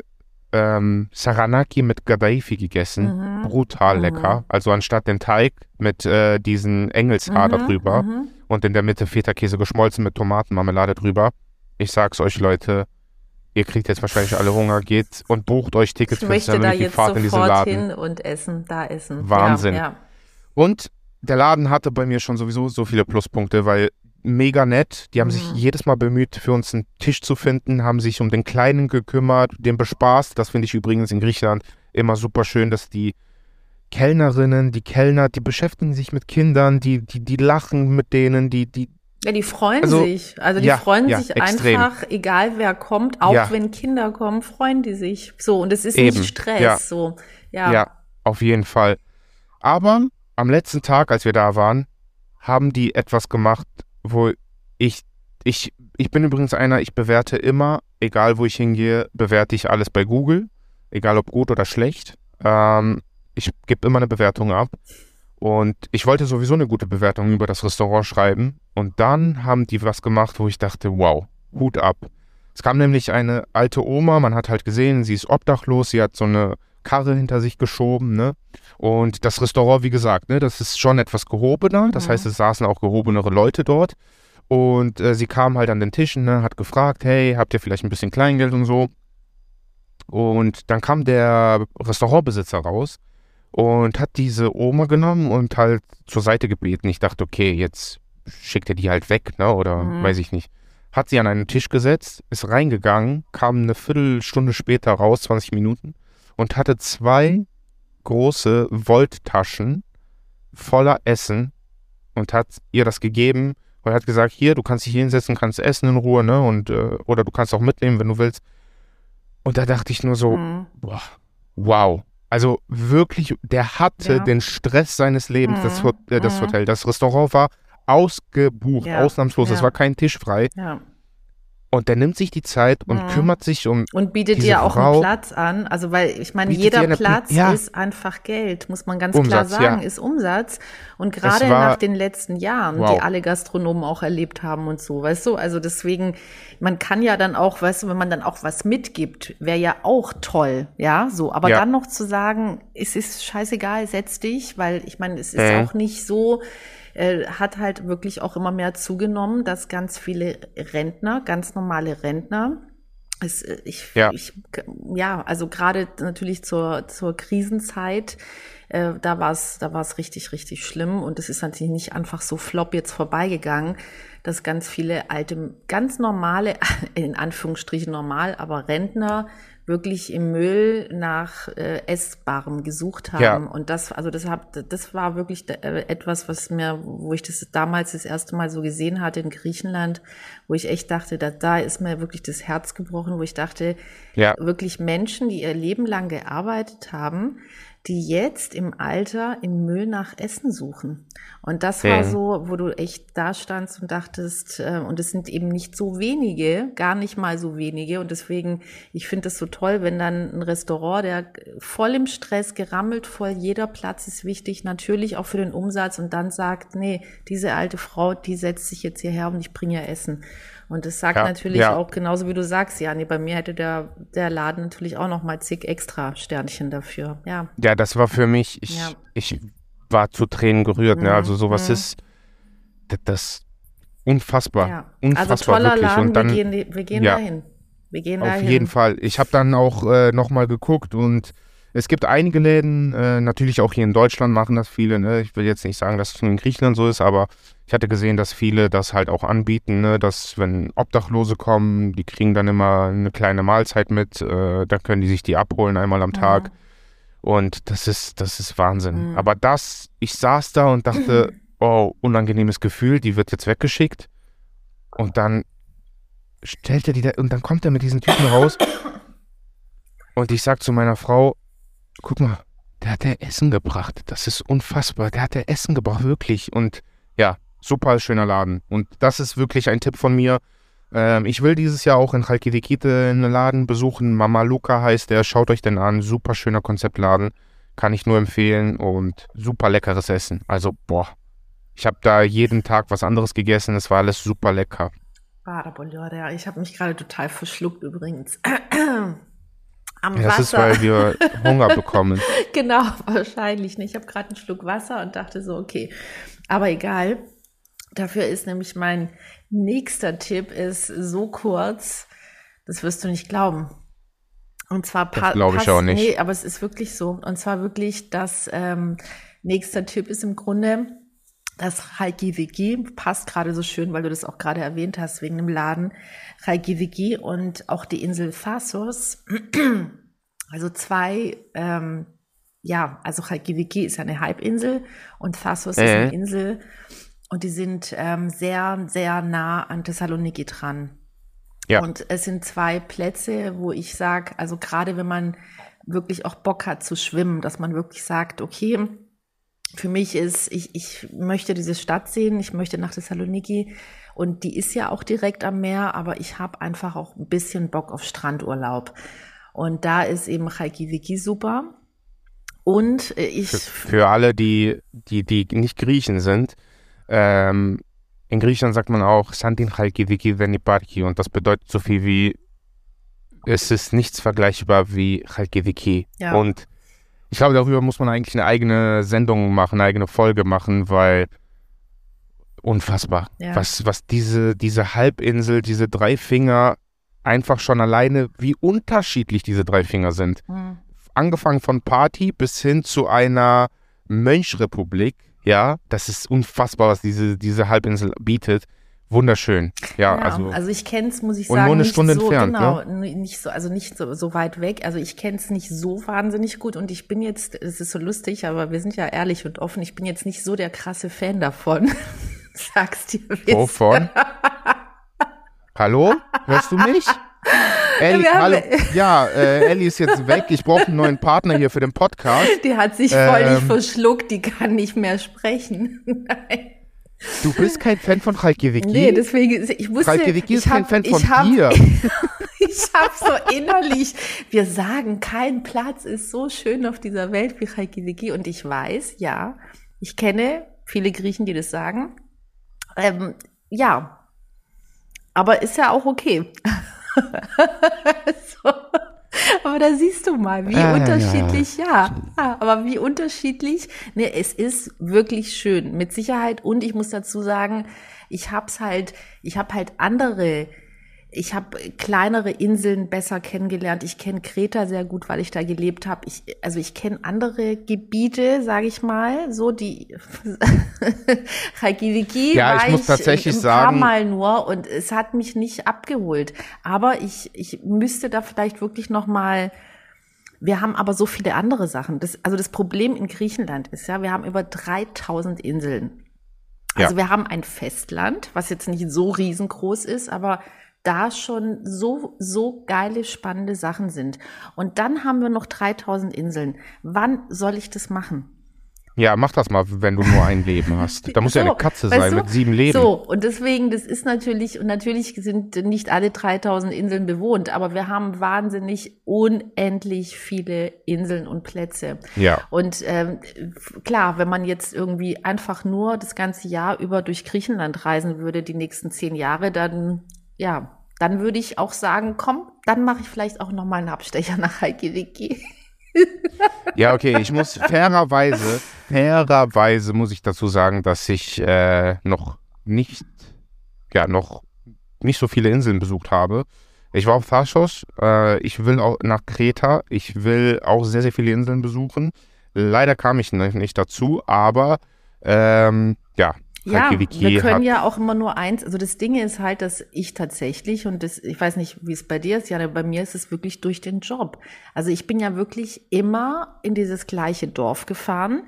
ähm, Saranaki mit Gadaifi gegessen. Mhm. Brutal Mhm. lecker. Also anstatt den Teig mit äh, diesen Engelshaar Mhm, drüber und in der Mitte Feta-Käse geschmolzen mit Tomatenmarmelade drüber. Ich sag's euch, Leute, ihr kriegt jetzt wahrscheinlich alle Hunger, geht und bucht euch Tickets Ich für jetzt Fahrt in diesen Laden. hin und essen, da essen. Wahnsinn. Ja, ja. Und der Laden hatte bei mir schon sowieso so viele Pluspunkte, weil mega nett. Die haben sich Mhm. jedes Mal bemüht, für uns einen Tisch zu finden, haben sich um den Kleinen gekümmert, den bespaßt. Das finde ich übrigens in Griechenland immer super schön, dass die Kellnerinnen, die Kellner, die beschäftigen sich mit Kindern, die, die, die lachen mit denen, die, die, Ja, die freuen Also, sich. Also die ja, freuen ja, sich extrem. einfach, egal wer kommt, auch Ja. wenn Kinder kommen, freuen die sich. So, und es ist Eben, nicht Stress. So, ja. Ja, auf jeden Fall. Aber am letzten Tag, als wir da waren, haben die etwas gemacht, wo ich, ich, ich bin übrigens einer, ich bewerte immer, egal wo ich hingehe, bewerte ich alles bei Google, egal ob gut oder schlecht. Ähm, ich gebe immer eine Bewertung ab. Und ich wollte sowieso eine gute Bewertung über das Restaurant schreiben. Und dann haben die was gemacht, wo ich dachte, wow, Hut ab. Es kam nämlich eine alte Oma, man hat halt gesehen, sie ist obdachlos, sie hat so eine Karre hinter sich geschoben, ne? Und das Restaurant, wie gesagt, ne, das ist schon etwas gehobener. Das Mhm. heißt, es saßen auch gehobenere Leute dort. Und äh, sie kam halt an den Tischen, ne, hat gefragt, hey, habt ihr vielleicht ein bisschen Kleingeld und so? Und dann kam der Restaurantbesitzer raus und hat diese Oma genommen und halt zur Seite gebeten. Ich dachte, okay, jetzt schickt er die halt weg, ne? Oder Mhm. weiß ich nicht. Hat sie an einen Tisch gesetzt, ist reingegangen, kam eine Viertelstunde später raus, 20 Minuten, und hatte zwei große Volttaschen voller Essen und hat ihr das gegeben und hat gesagt, hier, du kannst dich hier hinsetzen, kannst essen in Ruhe, ne? Und, äh, oder du kannst auch mitnehmen, wenn du willst. Und da dachte ich nur so, Mhm. boah, wow. Also wirklich, der hatte Ja. den Stress seines Lebens, das, Mhm. Hot- äh, das Mhm. Hotel. Das Restaurant war ausgebucht, Ja. ausnahmslos. Es Ja. war kein Tisch frei. Ja. Und der nimmt sich die Zeit und Mhm. kümmert sich um. Und bietet dir auch Frau einen Platz an. Also, weil ich meine, jeder Platz Ja. ist einfach Geld, muss man ganz Umsatz, klar sagen, ja. ist Umsatz. Und gerade nach den letzten Jahren, Wow. die alle Gastronomen auch erlebt haben und so, weißt du? Also deswegen, man kann ja dann auch, weißt du, wenn man dann auch was mitgibt, wäre ja auch toll, ja, so. Aber Ja. dann noch zu sagen, es ist scheißegal, setz dich, weil ich meine, es ist Mhm. auch nicht so, äh, hat halt wirklich auch immer mehr zugenommen, dass ganz viele Rentner, ganz normale Rentner, es, äh, ich, Ja. ich, ja, also gerade natürlich zur, zur Krisenzeit äh, da war es da war's richtig, richtig schlimm. Und es ist natürlich nicht einfach so flop jetzt vorbeigegangen, dass ganz viele alte, ganz normale, in Anführungsstrichen normal, aber Rentner wirklich im Müll nach äh, Essbarem gesucht haben. Ja. Und das, also das, hab, das war wirklich äh, etwas, was mir, wo ich das damals das erste Mal so gesehen hatte in Griechenland, wo ich echt dachte, da, da ist mir wirklich das Herz gebrochen, wo ich dachte, ja. wirklich Menschen, die ihr Leben lang gearbeitet haben, die jetzt im Alter im Müll nach Essen suchen. Und das war so, wo du echt da standst und dachtest, äh, und es sind eben nicht so wenige, gar nicht mal so wenige. Und deswegen, ich finde es so toll, wenn dann ein Restaurant, der voll im Stress, gerammelt voll, jeder Platz ist wichtig, natürlich auch für den Umsatz und dann sagt, nee, diese alte Frau, die setzt sich jetzt hierher und ich bringe ihr Essen. Und das sagt ja, natürlich ja. auch genauso wie du sagst, ja, nee, bei mir hätte der, der Laden natürlich auch noch mal zig extra Sternchen dafür. Ja. Ja, das war für mich, ich, ja. ich war zu Tränen gerührt. Mhm. Ne? Also sowas mhm. ist das, das unfassbar. Ja. Unfassbar also toller wirklich. Laden, und dann, wir gehen, wir gehen dahin. Wir gehen auf dahin. jeden Fall. Ich habe dann auch äh, noch mal geguckt und es gibt einige Läden, äh, natürlich auch hier in Deutschland machen das viele. Ne? Ich will jetzt nicht sagen, dass es nur in Griechenland so ist, aber ich hatte gesehen, dass viele das halt auch anbieten, ne? dass wenn Obdachlose kommen, die kriegen dann immer eine kleine Mahlzeit mit, äh, dann können die sich die abholen einmal am Tag. Ja. Und das ist, das ist Wahnsinn. Mhm. Aber das, ich saß da und dachte, oh, unangenehmes Gefühl, die wird jetzt weggeschickt. Und dann stellt er die da, und dann kommt er mit diesen Typen raus. Und ich sag zu meiner Frau, guck mal, der hat der Essen gebracht. Das ist unfassbar. Der hat der Essen gebracht, wirklich. Und super schöner Laden. Und das ist wirklich ein Tipp von mir. Ähm, ich will dieses Jahr auch in Chalkidikite einen Laden besuchen. Mama Luca heißt der. Schaut euch den an. Super schöner Konzeptladen. Kann ich nur empfehlen. Und super leckeres Essen. Also, boah. Ich habe da jeden Tag was anderes gegessen. Es war alles super lecker. Ich habe mich gerade total verschluckt übrigens. Am ja, das Wasser. ist, weil wir Hunger bekommen. genau, wahrscheinlich nicht. Ich habe gerade einen Schluck Wasser und dachte so, okay, aber egal. Dafür ist nämlich mein nächster Tipp ist so kurz, das wirst du nicht glauben. Und zwar passt. glaube ich auch nicht. Nee, aber es ist wirklich so. Und zwar wirklich, das ähm, nächster Tipp ist im Grunde, das Reykjavik passt gerade so schön, weil du das auch gerade erwähnt hast, wegen dem Laden Reykjavik und auch die Insel Fasos. Also zwei ähm, ja, also Reykjavik ist eine Halbinsel und Thassos äh. ist eine Insel und die sind ähm, sehr, sehr nah an Thessaloniki dran. Ja. Und es sind zwei Plätze, wo ich sage, also gerade wenn man wirklich auch Bock hat zu schwimmen, dass man wirklich sagt, okay, für mich ist, ich, ich möchte diese Stadt sehen, ich möchte nach Thessaloniki und die ist ja auch direkt am Meer, aber ich habe einfach auch ein bisschen Bock auf Strandurlaub. Und da ist eben Reykjavik super. Und äh, ich. Für, für, alle, die, die, die nicht Griechen sind, ähm, in Griechenland sagt man auch Santin Chalkidiki Veniparki und das bedeutet so viel wie es ist nichts vergleichbar wie Chalkidiki. Ja. Und ich glaube, darüber muss man eigentlich eine eigene Sendung machen, eine eigene Folge machen, weil unfassbar. Ja. Was, was diese, diese Halbinsel, diese drei Finger, einfach schon alleine, wie unterschiedlich diese drei Finger sind. Mhm angefangen von Party bis hin zu einer Mönchrepublik. Ja, das ist unfassbar, was diese, diese Halbinsel bietet. Wunderschön. Ja, ja also, also ich kenne es, muss ich sagen, nur eine Stunde so, entfernt. Genau, ne? nicht so, also nicht so, so weit weg. Also ich kenne es nicht so wahnsinnig gut und ich bin jetzt, es ist so lustig, aber wir sind ja ehrlich und offen. Ich bin jetzt nicht so der krasse Fan davon. Sagst dir. Wovon? Hallo? Hörst du mich? Ellie, hallo. Ja, äh, Ellie ist jetzt weg. Ich brauche einen neuen Partner hier für den Podcast. Die hat sich ähm, völlig verschluckt. Die kann nicht mehr sprechen. Nein. Du bist kein Fan von Reykjavik? Nee, deswegen, ich wusste, Reykjavik ist kein Fan von hab, dir. ich habe so innerlich, wir sagen, kein Platz ist so schön auf dieser Welt wie Reykjavik. Und ich weiß, ja, ich kenne viele Griechen, die das sagen. Ähm, ja, aber ist ja auch okay. so. Aber da siehst du mal, wie ah, unterschiedlich, ja, ja. ja, aber wie unterschiedlich. Ne, es ist wirklich schön, mit Sicherheit. Und ich muss dazu sagen, ich hab's halt, ich habe halt andere ich habe kleinere Inseln besser kennengelernt. Ich kenne Kreta sehr gut, weil ich da gelebt habe. Ich, also ich kenne andere Gebiete, sage ich mal, so die Reykjavik ja, ich muss tatsächlich ein sagen, paar Mal nur und es hat mich nicht abgeholt. Aber ich, ich müsste da vielleicht wirklich noch mal wir haben aber so viele andere Sachen. Das, also das Problem in Griechenland ist ja, wir haben über 3000 Inseln. Also ja. wir haben ein Festland, was jetzt nicht so riesengroß ist, aber da schon so, so geile, spannende Sachen sind. Und dann haben wir noch 3000 Inseln. Wann soll ich das machen? Ja, mach das mal, wenn du nur ein Leben hast. Da muss so, ja eine Katze sein du? mit sieben Leben. So, und deswegen, das ist natürlich, und natürlich sind nicht alle 3000 Inseln bewohnt, aber wir haben wahnsinnig unendlich viele Inseln und Plätze. Ja. Und ähm, klar, wenn man jetzt irgendwie einfach nur das ganze Jahr über durch Griechenland reisen würde, die nächsten zehn Jahre, dann, ja, dann würde ich auch sagen, komm, dann mache ich vielleicht auch nochmal einen Abstecher nach Reykjavik. Ja, okay, ich muss fairerweise, fairerweise muss ich dazu sagen, dass ich äh, noch nicht, ja, noch nicht so viele Inseln besucht habe. Ich war auf Thasos, äh, ich will auch nach Kreta, ich will auch sehr, sehr viele Inseln besuchen. Leider kam ich nicht dazu, aber ähm, ja, ja, wir können ja auch immer nur eins. Also das Ding ist halt, dass ich tatsächlich und das, ich weiß nicht, wie es bei dir ist, ja, bei mir ist es wirklich durch den Job. Also ich bin ja wirklich immer in dieses gleiche Dorf gefahren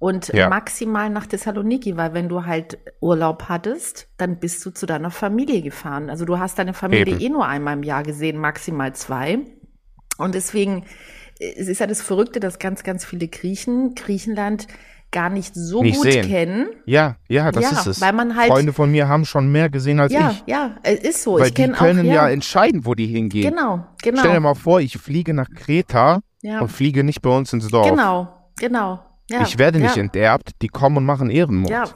und ja. maximal nach Thessaloniki, weil wenn du halt Urlaub hattest, dann bist du zu deiner Familie gefahren. Also du hast deine Familie Eben. eh nur einmal im Jahr gesehen, maximal zwei. Und deswegen, es ist ja das Verrückte, dass ganz, ganz viele Griechen, Griechenland gar nicht so nicht gut sehen. kennen. Ja, ja, das ja, ist es. Weil man halt Freunde von mir haben schon mehr gesehen als ja, ich. Ja, ja, ist so. Weil ich die können auch, ja. ja. entscheiden, wo die hingehen. Genau, genau. Stell dir mal vor, ich fliege nach Kreta und fliege nicht bei uns ins Dorf. Genau, genau. Ich werde nicht enterbt, die kommen und machen Ehrenmord. Ja.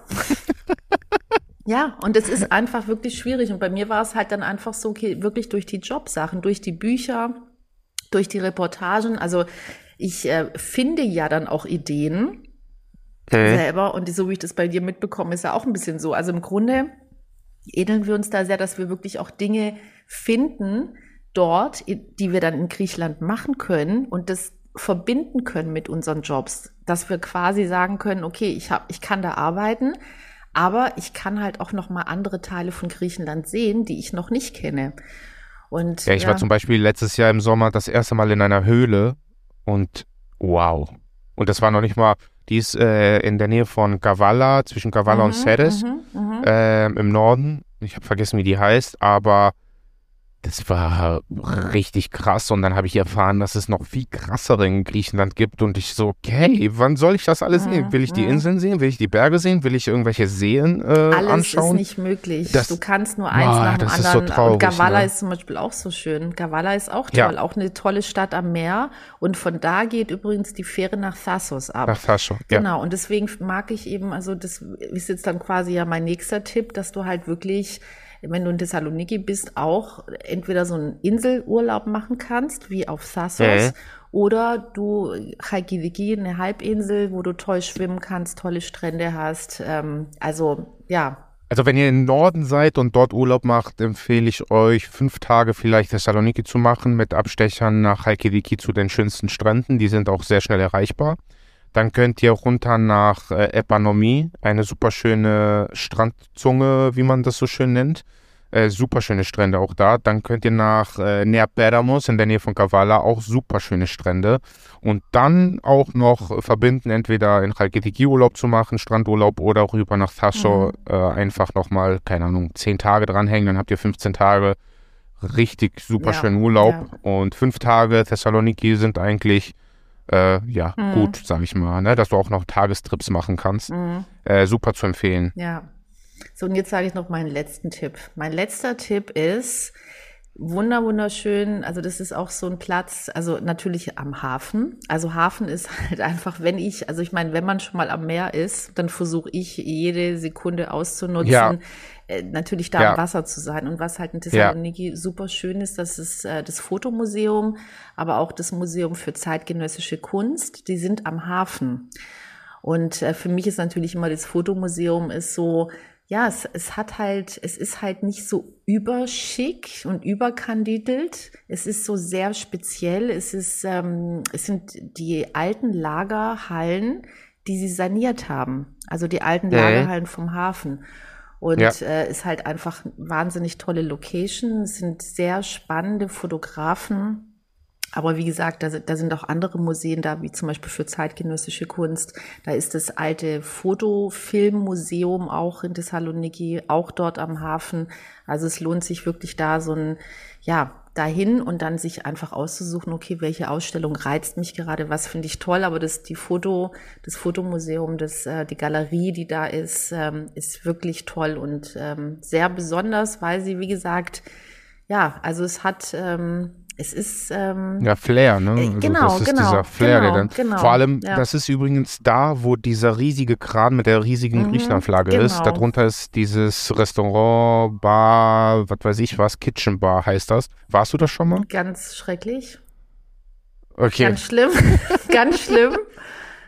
Ja, und es ist einfach wirklich schwierig. Und bei mir war es halt dann einfach so, okay, wirklich durch die Jobsachen, durch die Bücher, durch die Reportagen. Also ich äh, finde ja dann auch Ideen, okay. selber. Und so wie ich das bei dir mitbekomme, ist ja auch ein bisschen so. Also im Grunde ähneln wir uns da sehr, dass wir wirklich auch Dinge finden dort, die wir dann in Griechenland machen können und das verbinden können mit unseren Jobs, dass wir quasi sagen können, okay, ich hab, ich kann da arbeiten, aber ich kann halt auch noch mal andere Teile von Griechenland sehen, die ich noch nicht kenne. Und ja, ich ja. war zum Beispiel letztes Jahr im Sommer das erste Mal in einer Höhle und wow. Und das war noch nicht mal die ist äh, in der Nähe von Kavala, zwischen Kavala mhm, und Ceres äh, im Norden. Ich habe vergessen, wie die heißt, aber das war richtig krass und dann habe ich erfahren, dass es noch viel krassere in Griechenland gibt und ich so, okay, wann soll ich das alles sehen? Will ich die Inseln sehen? Will ich die Berge sehen? Will ich irgendwelche Seen äh, alles anschauen? Alles ist nicht möglich. Das, du kannst nur eins boah, nach dem anderen. So traurig, und Gavala ne? ist zum Beispiel auch so schön. Gavala ist auch toll, ja. auch eine tolle Stadt am Meer und von da geht übrigens die Fähre nach Thassos ab. Nach Thassos, ja. Genau und deswegen mag ich eben, also das ist jetzt dann quasi ja mein nächster Tipp, dass du halt wirklich wenn du in Thessaloniki bist, auch entweder so einen Inselurlaub machen kannst, wie auf Thassos, äh. oder du Reykjavik, eine Halbinsel, wo du toll schwimmen kannst, tolle Strände hast. Ähm, also ja. Also wenn ihr im Norden seid und dort Urlaub macht, empfehle ich euch, fünf Tage vielleicht Thessaloniki zu machen mit Abstechern nach Reykjavik zu den schönsten Stränden. Die sind auch sehr schnell erreichbar. Dann könnt ihr runter nach äh, Epanomi, eine super schöne Strandzunge, wie man das so schön nennt. Äh, super schöne Strände auch da. Dann könnt ihr nach äh, Neaperamos in der Nähe von Kavala, auch super schöne Strände. Und dann auch noch verbinden, entweder in Chalkidiki Urlaub zu machen, Strandurlaub oder rüber nach Thascho, mhm. äh, einfach nochmal, keine Ahnung, 10 Tage dranhängen, dann habt ihr 15 Tage richtig super ja, schönen Urlaub. Ja. Und fünf Tage Thessaloniki sind eigentlich äh, ja, mhm. gut, sag ich mal, ne? dass du auch noch Tagestrips machen kannst. Mhm. Äh, super zu empfehlen. Ja. So, und jetzt sage ich noch meinen letzten Tipp. Mein letzter Tipp ist, wunder wunderschön. Also das ist auch so ein Platz, also natürlich am Hafen. Also Hafen ist halt einfach, wenn ich, also ich meine, wenn man schon mal am Meer ist, dann versuche ich jede Sekunde auszunutzen, ja. Äh, natürlich da ja. am Wasser zu sein. Und was halt in Thessaloniki ja. super schön ist, das ist äh, das Fotomuseum, aber auch das Museum für zeitgenössische Kunst. Die sind am Hafen. Und äh, für mich ist natürlich immer das Fotomuseum ist so ja, es, es hat halt, es ist halt nicht so überschick und überkandidelt. Es ist so sehr speziell. Es ist, ähm, es sind die alten Lagerhallen, die sie saniert haben. Also die alten. Lagerhallen vom Hafen. Und Ja. äh, ist halt einfach wahnsinnig tolle Location. Es sind sehr spannende Fotografen. Aber wie gesagt, da sind, da sind auch andere Museen da, wie zum Beispiel für zeitgenössische Kunst. Da ist das alte Fotofilmmuseum auch in Thessaloniki, auch dort am Hafen. Also es lohnt sich wirklich da so ein, ja, dahin und dann sich einfach auszusuchen, okay, welche Ausstellung reizt mich gerade, was finde ich toll, aber das, die Foto, das Fotomuseum, das, äh, die Galerie, die da ist, ähm, ist wirklich toll und ähm, sehr besonders, weil sie, wie gesagt, ja, also es hat, ähm, es ist, ähm, Ja, Flair, ne? Äh, Also genau, das ist genau, dieser Flair, der genau, dann. genau, Vor allem, ja. das ist übrigens da, wo dieser riesige Kran mit der riesigen Mhm, Griechenlandflagge ist. genau. Darunter ist dieses Restaurant, Bar, was weiß ich was, Kitchen Bar heißt das. Warst du das schon mal? ganz schrecklich, Okay. ganz schlimm, ganz schlimm,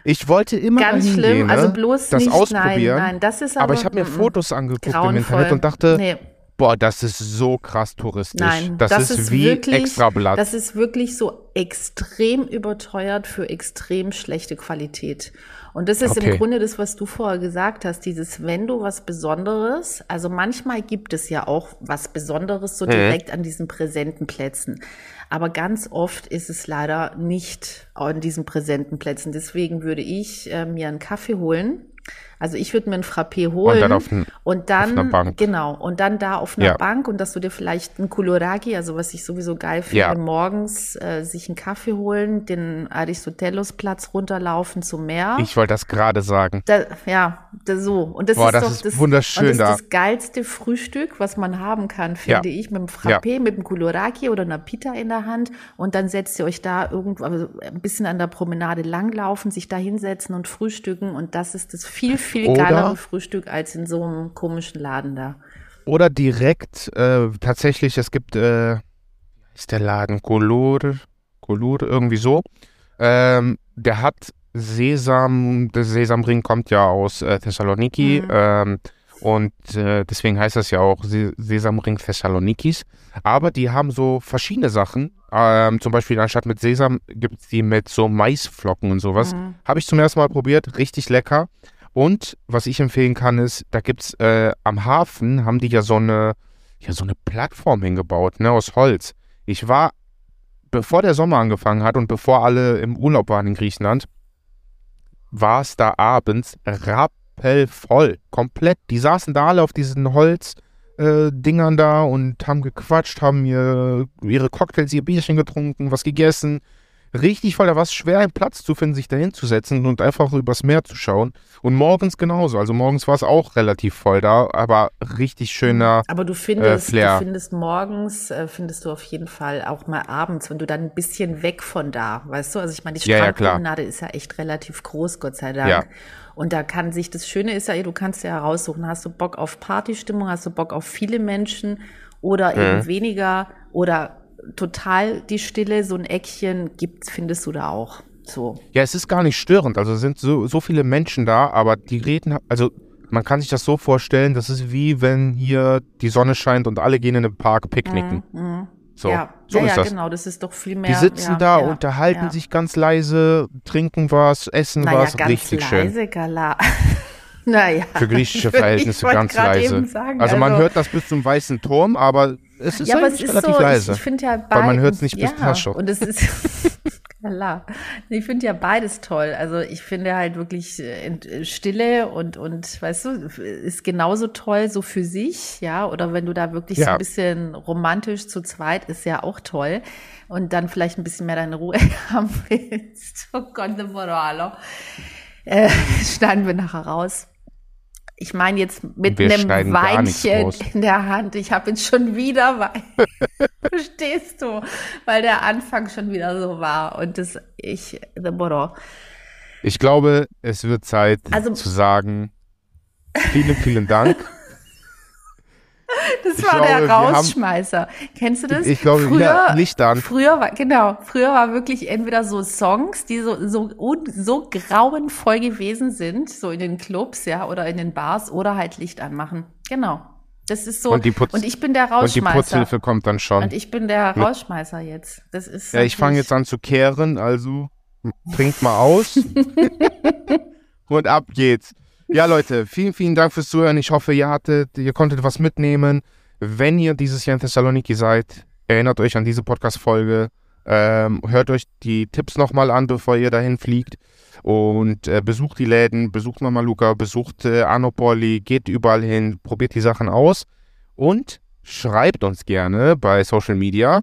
ich wollte immer ganz schlimm, hingehen, also ne? bloß das nicht, ausprobieren. nein, nein, das ist aber, aber ich habe mir mm, mm, Fotos angeguckt im grauenvoll. Internet und dachte, nee, boah, das ist so krass touristisch. Nein, das, das ist, ist wie wirklich- Extrablatt. Das ist wirklich so extrem überteuert für extrem schlechte Qualität. Und das ist Okay. im Grunde das, was du vorher gesagt hast, dieses, wenn du was Besonderes, also manchmal gibt es ja auch was Besonderes so Mhm. direkt an diesen präsenten Plätzen. Aber ganz oft ist es leider nicht an diesen präsenten Plätzen. Deswegen würde ich äh, mir einen Kaffee holen. Also ich würde mir einen Frappé holen. dann auf ein- und dann, einer Bank. genau, und dann da auf einer Ja. Bank und dass du dir vielleicht einen Kuluragi, also was ich sowieso geil finde, Ja. morgens äh, sich einen Kaffee holen, den Aristotelusplatz runterlaufen zum Meer. ich wollte das gerade sagen. Da, ja, da, so. Und das Boah, ist das doch ist das, wunderschön und das da. ist das geilste Frühstück, was man haben kann, finde ich, mit einem Frappé, mit einem Kuluraki oder einer Pita in der Hand. Und dann setzt ihr euch da irgendwo, also ein bisschen an der Promenade langlaufen, sich da hinsetzen und frühstücken. Und das ist das viel, viel geilere Frühstück als in so einem komischen Laden da. Oder direkt, äh, tatsächlich, es gibt, äh, ist der Laden? Color, Color, irgendwie so. Ähm, der hat Sesam, der Sesamring kommt ja aus äh, Thessaloniki Mhm. ähm, und äh, deswegen heißt das ja auch Se Sesamring Thessalonikis. Aber die haben so verschiedene Sachen. Ähm, zum Beispiel anstatt mit Sesam gibt es die mit so Maisflocken und sowas. Mhm. Habe ich zum ersten Mal probiert, richtig lecker. Und was ich empfehlen kann, ist, da gibt's äh, am Hafen haben die ja so eine, ja so eine Plattform hingebaut, ne, aus Holz. Ich war, bevor der Sommer angefangen hat und bevor alle im Urlaub waren in Griechenland, war es da abends rappelvoll, komplett. Die saßen da alle auf diesen Holzdingern äh, da und haben gequatscht, haben ihr, ihre Cocktails, ihr Bierchen getrunken, was gegessen. Richtig voll, da war es schwer, einen Platz zu finden, sich da hinzusetzen und einfach übers Meer zu schauen. Und morgens genauso. Also morgens war es auch relativ voll da, aber richtig schöner. Aber du findest, äh, du findest morgens, äh, findest du auf jeden Fall auch mal abends, wenn du dann ein bisschen weg von da, weißt du? Also ich meine, die Ja, ja. Strandpromenade ist ja echt relativ groß, Gott sei Dank. Ja. Und da kann sich, das Schöne ist ja, du kannst ja heraussuchen, hast du Bock auf Partystimmung, hast du Bock auf viele Menschen oder Mhm. eben weniger oder total die Stille, so ein Eckchen gibt's, findest du da auch. So. Ja, es ist gar nicht störend. Also es sind so, so viele Menschen da, aber die reden, also man kann sich das so vorstellen, das ist wie wenn hier die Sonne scheint und alle gehen in den Park picknicken. So, Mhm, ja, so ja, ist ja, das. genau, das ist doch viel mehr. Die sitzen ja, da, ja, unterhalten sich ganz leise, trinken was, essen naja, was, ganz richtig schön. leise, Gala. naja. Für griechische Verhältnisse ganz leise. sagen, also man also- hört das bis zum weißen Turm, aber es ist ja, aber es ist relativ so, leise. ich, ich finde ja Weil man beid- hört's nicht bis ja, Taschok. Und es ist, klar. Ich finde ja beides toll. Also ich finde halt wirklich äh, äh, Stille und, und, weißt du, ist genauso toll so für sich, ja. Oder wenn du da wirklich so Ja. ein bisschen romantisch zu zweit, ist ja auch toll. Und dann vielleicht ein bisschen mehr deine Ruhe haben willst. Oh Gott, ne Moralo. Äh, schneiden wir nachher raus. Ich meine jetzt mit Wir einem Weinchen in der Hand. Ich habe jetzt schon wieder Wein. Verstehst du? Weil der Anfang schon wieder so war und das ich the Motto. Ich glaube, es wird Zeit Also- zu sagen, vielen, vielen Dank. Das war glaube, der Rausschmeißer. Haben, Kennst du das? Ich glaube, früher, ja, Licht an. Früher war, genau, früher war wirklich entweder so Songs, die so, so, so grauenvoll gewesen sind, so in den Clubs, ja, oder in den Bars, oder halt Licht anmachen. Genau. Das ist so. Und, Putz, und ich bin der Rausschmeißer. Und die Putzhilfe kommt dann schon. Und ich bin der Rausschmeißer jetzt. Das ist. Ja, ich fange jetzt an zu kehren, also trinkt mal aus. und ab geht's. Ja, Leute, vielen, vielen Dank fürs Zuhören. Ich hoffe, ihr hattet, ihr konntet was mitnehmen. Wenn ihr dieses Jahr in Thessaloniki seid, erinnert euch an diese Podcast-Folge. Ähm, hört euch die Tipps nochmal an, bevor ihr dahin fliegt. Und äh, besucht die Läden, besucht Mama Luca, besucht äh, Anopoli, geht überall hin, probiert die Sachen aus. Und schreibt uns gerne bei Social Media,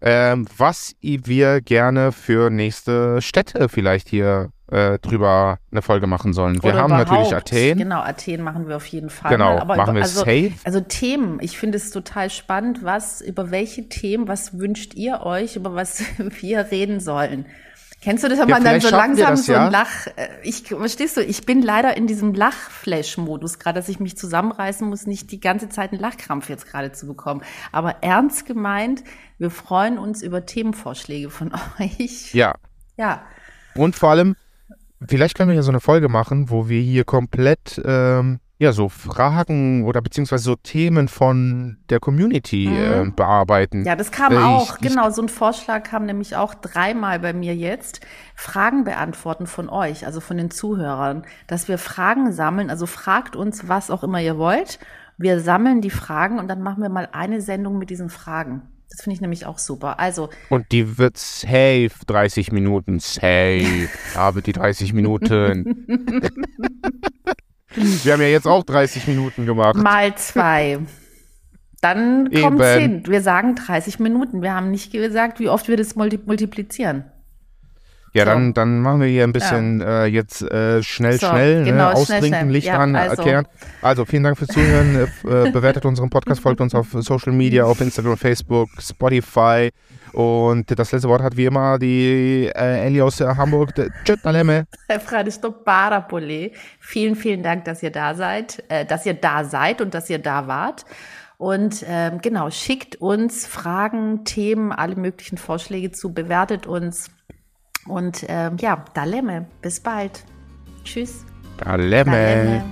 ähm, was wir gerne für nächste Städte vielleicht hier äh, drüber eine Folge machen sollen. Wir Oder haben natürlich Athen. Genau, Athen machen wir auf jeden Fall. Genau, Aber machen wir also, safe. Also Themen, ich finde es total spannend, was, über welche Themen, was wünscht ihr euch, über was wir reden sollen? Kennst du das, wenn ja, man dann so langsam das, so ein Lach, äh, ich, verstehst du, ich bin leider in diesem Lachflash-Modus gerade, dass ich mich zusammenreißen muss, nicht die ganze Zeit einen Lachkrampf jetzt gerade zu bekommen. Aber ernst gemeint, wir freuen uns über Themenvorschläge von euch. Ja. Ja. Und vor allem, Vielleicht können wir ja so eine Folge machen, wo wir hier komplett ähm, ja so Fragen oder beziehungsweise so Themen von der Community mhm. äh, bearbeiten. Ja, das kam äh, auch, ich, genau, so ein Vorschlag kam nämlich auch dreimal bei mir jetzt. Fragen beantworten von euch, also von den Zuhörern, dass wir Fragen sammeln, also fragt uns, was auch immer ihr wollt. Wir sammeln die Fragen und dann machen wir mal eine Sendung mit diesen Fragen. Das finde ich nämlich auch super. Also. Und die wird safe 30 Minuten. Safe. Habe die 30 Minuten. Wir haben ja jetzt auch 30 Minuten gemacht. Mal zwei. Dann kommt es hin. Wir sagen 30 Minuten. Wir haben nicht gesagt, wie oft wir das multiplizieren. Ja, so. dann, dann machen wir hier ein bisschen ja. äh, jetzt äh, schnell, so, schnell, ne, genau, ne, ausdrinken, schnell, schnell. Licht ja, an, also. erklären. Also vielen Dank fürs Zuhören. Äh, äh, bewertet unseren Podcast, folgt uns auf Social Media, auf Instagram, Facebook, Spotify. Und das letzte Wort hat wie immer die äh, Ellie aus äh, Hamburg. Tschüss, Naleme. Vielen, vielen Dank, dass ihr da seid, äh, dass ihr da seid und dass ihr da wart. Und ähm, genau, schickt uns Fragen, Themen, alle möglichen Vorschläge zu, bewertet uns. Und ähm, ja, Dalemme. Bis bald. Tschüss. Dalemme. Dalemme.